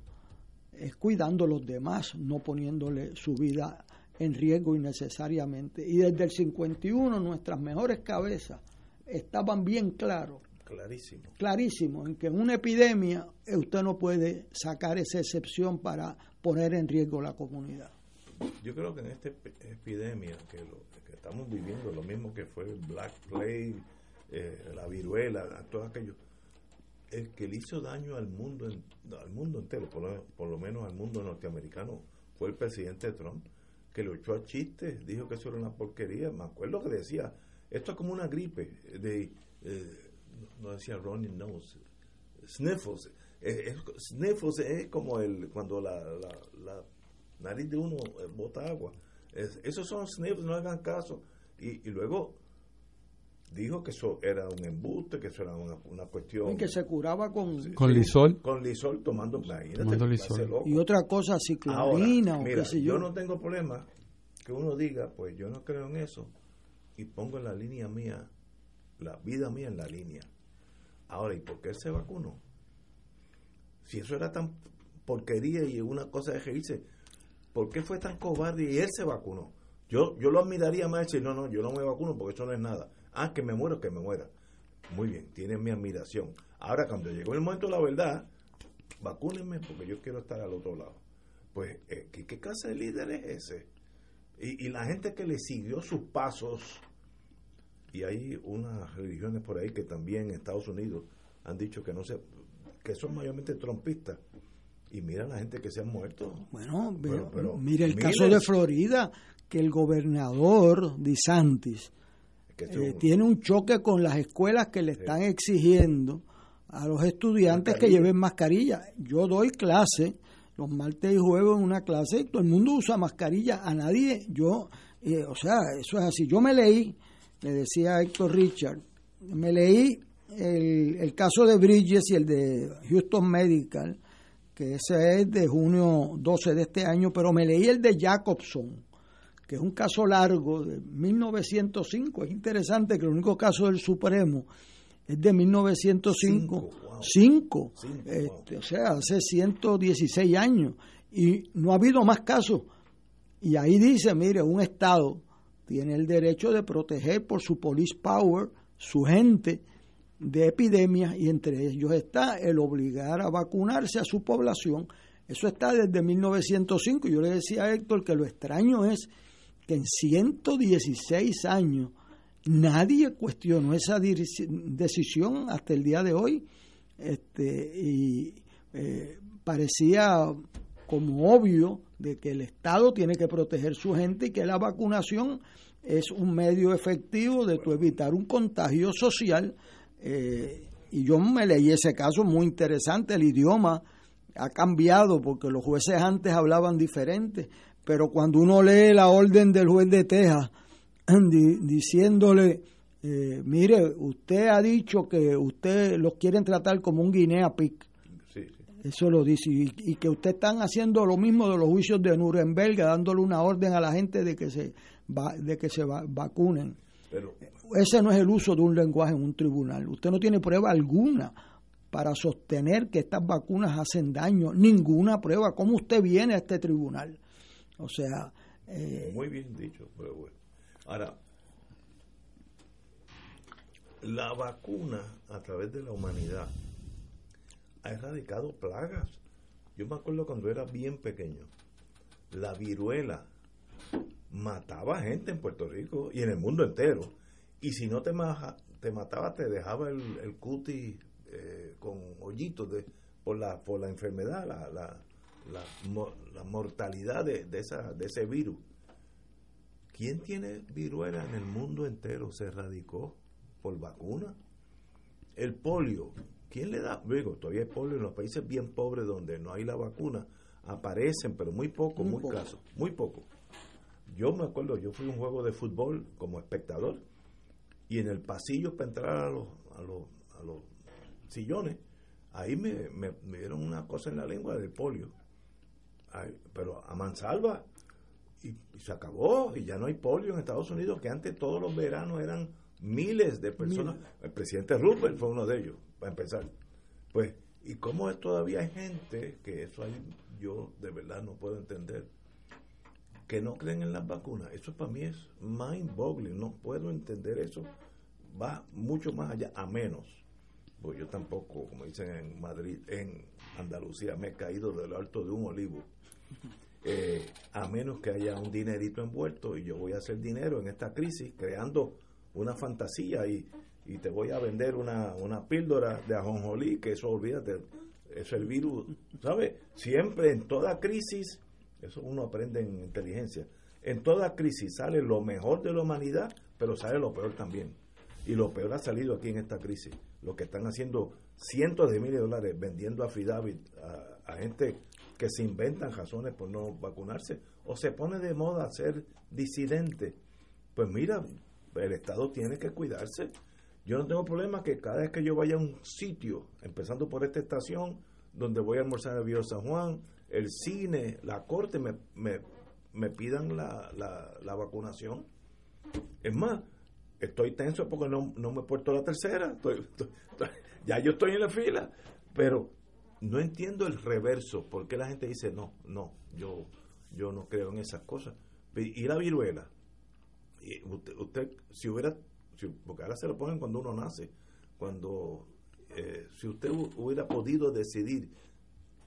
es cuidando a los demás, no poniéndole su vida en riesgo innecesariamente. Y desde el 51 nuestras mejores cabezas estaban bien claros. Clarísimo. Clarísimo, en que en una epidemia eh, usted no puede sacar esa excepción para poner en riesgo la comunidad. Yo creo que en esta epidemia que, lo, que estamos viviendo, lo mismo que fue el Black Plague, eh, la viruela, todo aquello, el que le hizo daño al mundo, al mundo entero, por lo, por lo menos al mundo norteamericano, fue el presidente Trump, que lo echó a chistes, dijo que eso era una porquería. Me acuerdo que decía, esto es como una gripe de, eh, no decía running nose, sniffles. Eh, sniffles es como el cuando la, la, nariz de uno eh, bota agua. esos son sniffles, no hagan caso. Y, luego dijo que eso era un embuste, que eso era una, una cuestión. Y que se curaba con, con lisol. Con lisol tomando, tomando lisol. Y otra cosa, ciclorina o qué sé yo. Yo no tengo problema que uno diga, pues yo no creo en eso y pongo en la línea mía, la vida mía en la línea. Ahora, ¿y por qué él se vacunó? Si eso era tan porquería y una cosa de reírse, ¿por qué fue tan cobarde y él se vacunó? Yo, yo lo admiraría más decir, no, no, yo no me vacuno porque eso no es nada. Ah, que me muero, que me muera. Muy bien, tiene mi admiración. Ahora, cuando llegó el momento de la verdad, vacúnenme porque yo quiero estar al otro lado. Pues, eh, ¿qué, ¿qué clase de líder es ese? Y, la gente que le siguió sus pasos, y hay unas religiones por ahí que también en Estados Unidos han dicho que no se, que son mayormente trompistas. Y mira la gente que se ha muerto. Bueno, pero, mira el caso de Florida, que el gobernador DeSantis eh, tiene un choque con las escuelas que le están exigiendo a los estudiantes que lleven mascarilla. Yo doy clase los martes y jueves en una clase, todo el mundo usa mascarilla, a nadie, yo, eh, o sea, eso es así. Yo me leí, le decía a Héctor Richard, me leí el, el caso de Bridges y el de Houston Medical, que ese es de junio 12 de este año, pero me leí el de Jacobson, que es un caso largo de 1905. Es interesante que el único caso del Supremo es de 1905. Cinco, este, o sea, hace 116 años. Y no ha habido más casos. Y ahí dice, mire, un Estado tiene el derecho de proteger por su police power su gente de epidemias y entre ellos está el obligar a vacunarse a su población. Eso está desde 1905. Yo le decía a Héctor que lo extraño es que en 116 años nadie cuestionó esa decisión hasta el día de hoy. Este, y eh, parecía como obvio de que el Estado tiene que proteger su gente y que la vacunación es un medio efectivo de tu evitar un contagio social. Eh, y yo me leí ese caso muy interesante, el idioma ha cambiado porque los jueces antes hablaban diferente, pero cuando uno lee la orden del juez de Texas diciéndole, eh, mire, usted ha dicho que usted los quieren tratar como un guinea pig. Eso lo dice. Y, que usted están haciendo lo mismo de los juicios de Nuremberg, dándole una orden a la gente de que se, de que se vacunen. Ese no es el uso de un lenguaje en un tribunal. Usted no tiene prueba alguna para sostener que estas vacunas hacen daño. Ninguna prueba. ¿Cómo usted viene a este tribunal? O sea... Eh, Muy bien dicho, pero bueno. Ahora, la vacuna a través de la humanidad ha erradicado plagas. Yo me acuerdo cuando era bien pequeño, la viruela mataba gente en Puerto Rico y en el mundo entero. Y si no te, te mataba, te dejaba el, el cutis eh, con hoyitos de, por, la, por la enfermedad, la, la, la, mortalidad de, de, esa, de ese virus. ¿Quién tiene viruela en el mundo entero? Se erradicó por vacuna. El polio, ¿quién le da? Digo, todavía hay polio en los países bien pobres donde no hay la vacuna. Aparecen, pero muy poco, muy, muy casos, muy poco. Yo me acuerdo, yo fui a un juego de fútbol como espectador y en el pasillo para entrar a los, a los, a los sillones, ahí me, me, dieron una cosa en la lengua del polio. Pero a mansalva y, se acabó y ya no hay polio en Estados Unidos, que antes todos los veranos eran miles de personas. El presidente Roosevelt fue uno de ellos, para empezar. Pues, ¿y cómo todavía hay gente que eso ahí yo de verdad no puedo entender? que no creen en las vacunas. Eso para mí es mind-boggling, no puedo entender eso. Va mucho más allá, a menos. Pues yo tampoco, como dicen en Madrid, en Andalucía, me he caído del alto de un olivo. Eh, a menos que haya un dinerito envuelto y yo voy a hacer dinero en esta crisis creando una fantasía y, y te voy a vender una, una píldora de ajonjolí, que eso olvídate, es el virus, ¿sabes? Siempre en toda crisis eso uno aprende en inteligencia. En toda crisis sale lo mejor de la humanidad, pero sale lo peor también. Y lo peor ha salido aquí en esta crisis. Lo que están haciendo cientos de miles de dólares vendiendo a a, a gente que se inventan razones por no vacunarse o se pone de moda ser disidente. Pues mira, el Estado tiene que cuidarse. Yo no tengo problema que cada vez que yo vaya a un sitio, empezando por esta estación, donde voy a almorzar en el San Juan, el cine, la corte me, me, pidan la, la, vacunación. Es más, estoy tenso porque no, no me he puesto la tercera. ya yo estoy en la fila. Pero no entiendo el reverso. ¿Por qué la gente dice no, no, yo, yo no creo en esas cosas? Y la viruela. Y usted, si hubiera, porque ahora se lo ponen cuando uno nace, cuando, eh, si usted hubiera podido decidir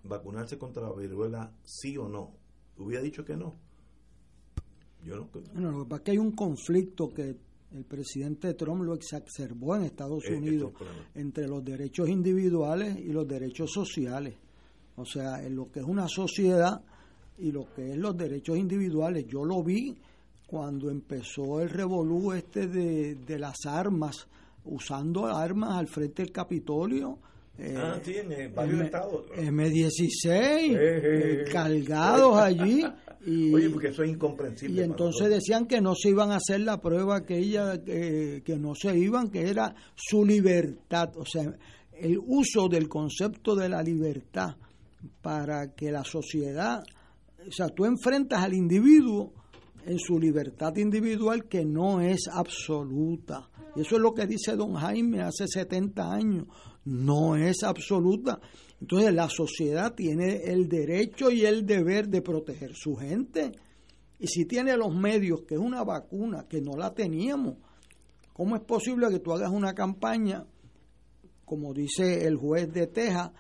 vacunarse contra la viruela sí o no? ¿Hubiera dicho que no? Yo no. Bueno, lo que que hay un conflicto que el presidente Trump lo exacerbó en Estados eh, Unidos entre los derechos individuales y los derechos sociales. O sea, en lo que es una sociedad y lo que es los derechos individuales. Yo lo vi cuando empezó el revolú este de, de las armas, usando armas al frente del Capitolio ah, sí, en varios estados. M16, cargados allí. Y, Oye, porque eso es incomprensible. Y entonces decían que no se iban a hacer la prueba, que ella, que, que no se iban, que era su libertad. O sea, el uso del concepto de la libertad para que la sociedad, o sea, tú enfrentas al individuo en su libertad individual que no es absoluta. Y eso es lo que dice don Jaime hace 70 años, no es absoluta. Entonces la sociedad tiene el derecho y el deber de proteger su gente. Y si tiene los medios, que es una vacuna, que no la teníamos, ¿cómo es posible que tú hagas una campaña, como dice el juez de Texas,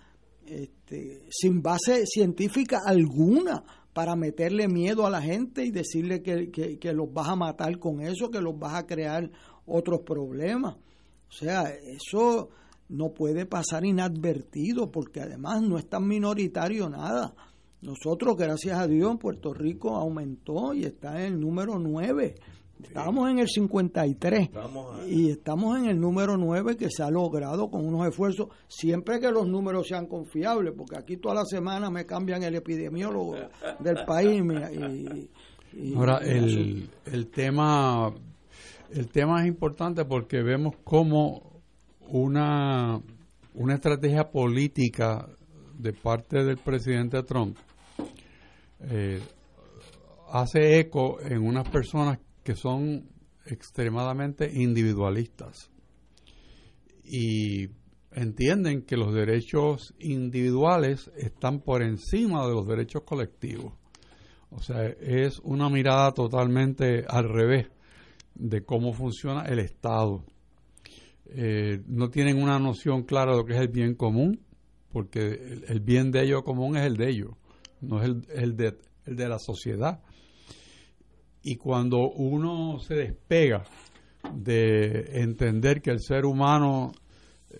este, sin base científica alguna? para meterle miedo a la gente y decirle que, que, los vas a matar con eso, que los vas a crear otros problemas. O sea, eso no puede pasar inadvertido porque además no es tan minoritario nada. Nosotros, gracias a Dios, en Puerto Rico aumentó y está en el número 9 Estábamos en el 53 y estamos en el número 9 que se ha logrado con unos esfuerzos, siempre que los números sean confiables, porque aquí toda la semana me cambian el epidemiólogo del país. Y, Ahora, el, el, tema, el tema es importante porque vemos cómo una, una estrategia política de parte del presidente Trump eh, hace eco en unas personas que son extremadamente individualistas y entienden que los derechos individuales están por encima de los derechos colectivos. O sea, es una mirada totalmente al revés de cómo funciona el Estado. Eh, no tienen una noción clara de lo que es el bien común, porque el, bien de ellos común es el de ellos, no es el, de, el de la sociedad. Y cuando uno se despega de entender que el ser humano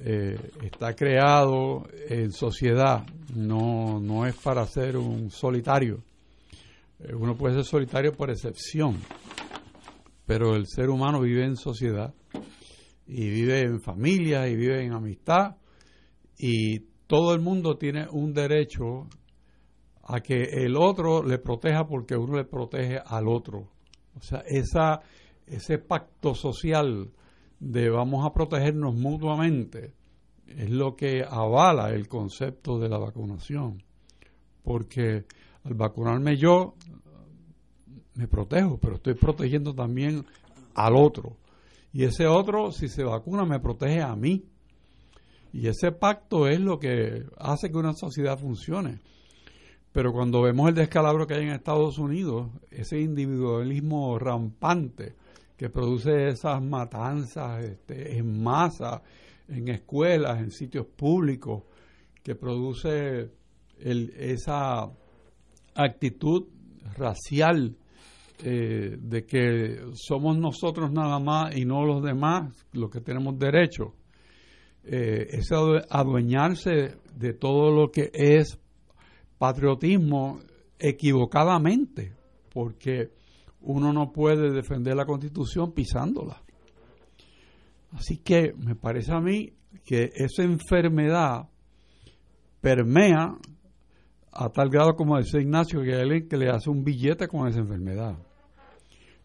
eh, está creado en sociedad, no, no es para ser un solitario. Eh, uno puede ser solitario por excepción, pero el ser humano vive en sociedad y vive en familia y vive en amistad y todo el mundo tiene un derecho a que el otro le proteja porque uno le protege al otro. O sea, esa, ese pacto social de vamos a protegernos mutuamente es lo que avala el concepto de la vacunación. Porque al vacunarme yo, me protejo, pero estoy protegiendo también al otro. Y ese otro, si se vacuna, me protege a mí. Y ese pacto es lo que hace que una sociedad funcione. Pero cuando vemos el descalabro que hay en Estados Unidos, ese individualismo rampante que produce esas matanzas este, en masa, en escuelas, en sitios públicos, que produce esa actitud racial eh, de que somos nosotros nada más y no los demás los que tenemos derecho. Eh, ese adueñarse de todo lo que es patriotismo equivocadamente, porque uno no puede defender la constitución pisándola. Así que me parece a mí que esa enfermedad permea a tal grado como dice Ignacio que que le hace un billete con esa enfermedad.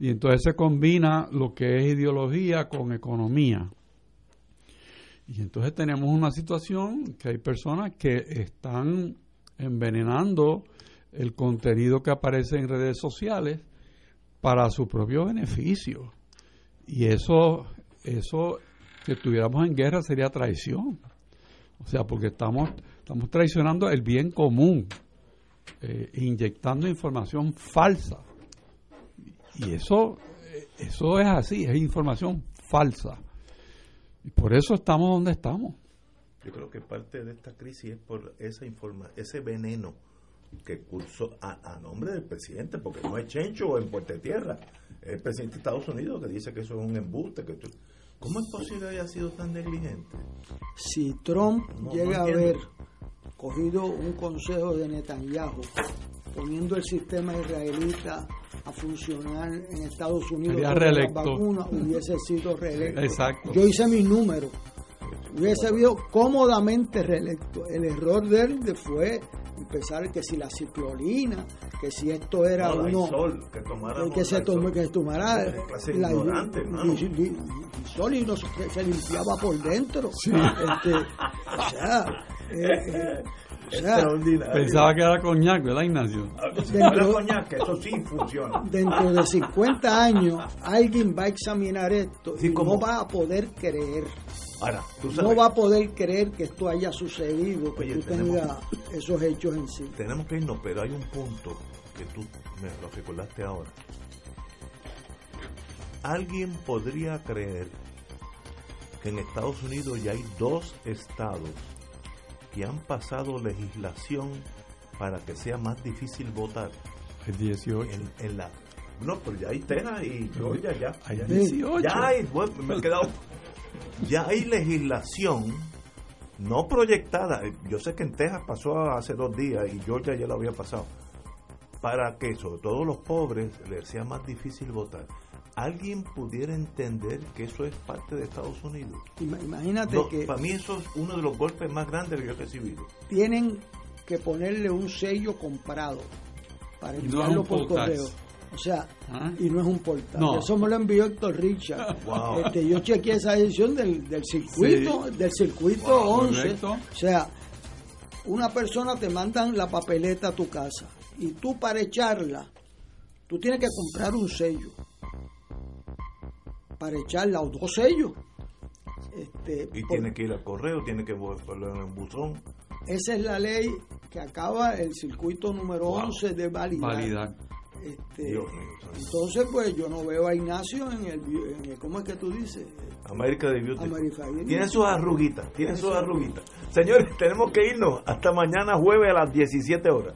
Y entonces se combina lo que es ideología con economía. Y entonces tenemos una situación que hay personas que están envenenando el contenido que aparece en redes sociales para su propio beneficio. Y eso, eso que estuviéramos en guerra sería traición. O sea, porque estamos, estamos traicionando el bien común, eh, inyectando información falsa. Y eso, eso es así, es información falsa. Y por eso estamos donde estamos. Yo creo que parte de esta crisis es por esa informa ese veneno que cursó a, nombre del presidente, porque no es Chencho en Puerto Tierra, es el presidente de Estados Unidos que dice que eso es un embuste. que ¿Cómo es posible que haya sido tan negligente? Si Trump llega a haber cogido un consejo de Netanyahu, poniendo el sistema israelita a funcionar en Estados Unidos, la vacuna hubiese sido reelecto. Exacto. Yo hice mi número hubiese habido cómodamente reelecto. El error de él fue empezar que si la ciclolina, que si esto era uno que, que se tomó que tomara la sol y uno se, limpiaba por dentro. Este, o sea, eh, eh, Pensaba que era coñac, ¿verdad, Ignacio? Dentro, coñac, eso sí funciona. Dentro de 50 años, alguien va a examinar esto y no va a poder creer no va a poder creer que esto haya sucedido, que tú tengas esos hechos en sí. Tenemos que irnos, pero hay un punto que tú me lo recordaste ahora. ¿Alguien podría creer que en Estados Unidos ya hay dos estados que han pasado legislación para que sea más difícil votar? El 18. En, la, no, pero ya hay Texas y Georgia ya. Hay 18. Ya hay, me he quedado ya hay legislación no proyectada. Yo sé que en Texas pasó hace dos días y Georgia ya lo había pasado. Para que sobre todo los pobres les sea más difícil votar. ¿Alguien pudiera entender que eso es parte de Estados Unidos? Imagínate que... Para mí eso es uno de los golpes más grandes que yo he recibido. Tienen que ponerle un sello comprado para enviarlo por correo. O sea, ¿Ah? y no es un portal. Eso me lo envió Héctor Richard. Este, yo chequeé esa edición del, del circuito, del circuito 11. O sea, una persona te mandan la papeleta a tu casa y tú para echarla, tú tienes que comprar un sello. Para echarla o dos sellos. Este, y tiene que ir al correo, tiene que ponerlo en el buzón. Esa es la ley que acaba el circuito número 11 de validar. Este, entonces, pues yo no veo a Ignacio en el, ¿cómo es que tú dices? América de Beauty. Tiene sus arruguitas, tiene sus arruguitas. Señores, tenemos que irnos hasta mañana jueves a las 17 horas.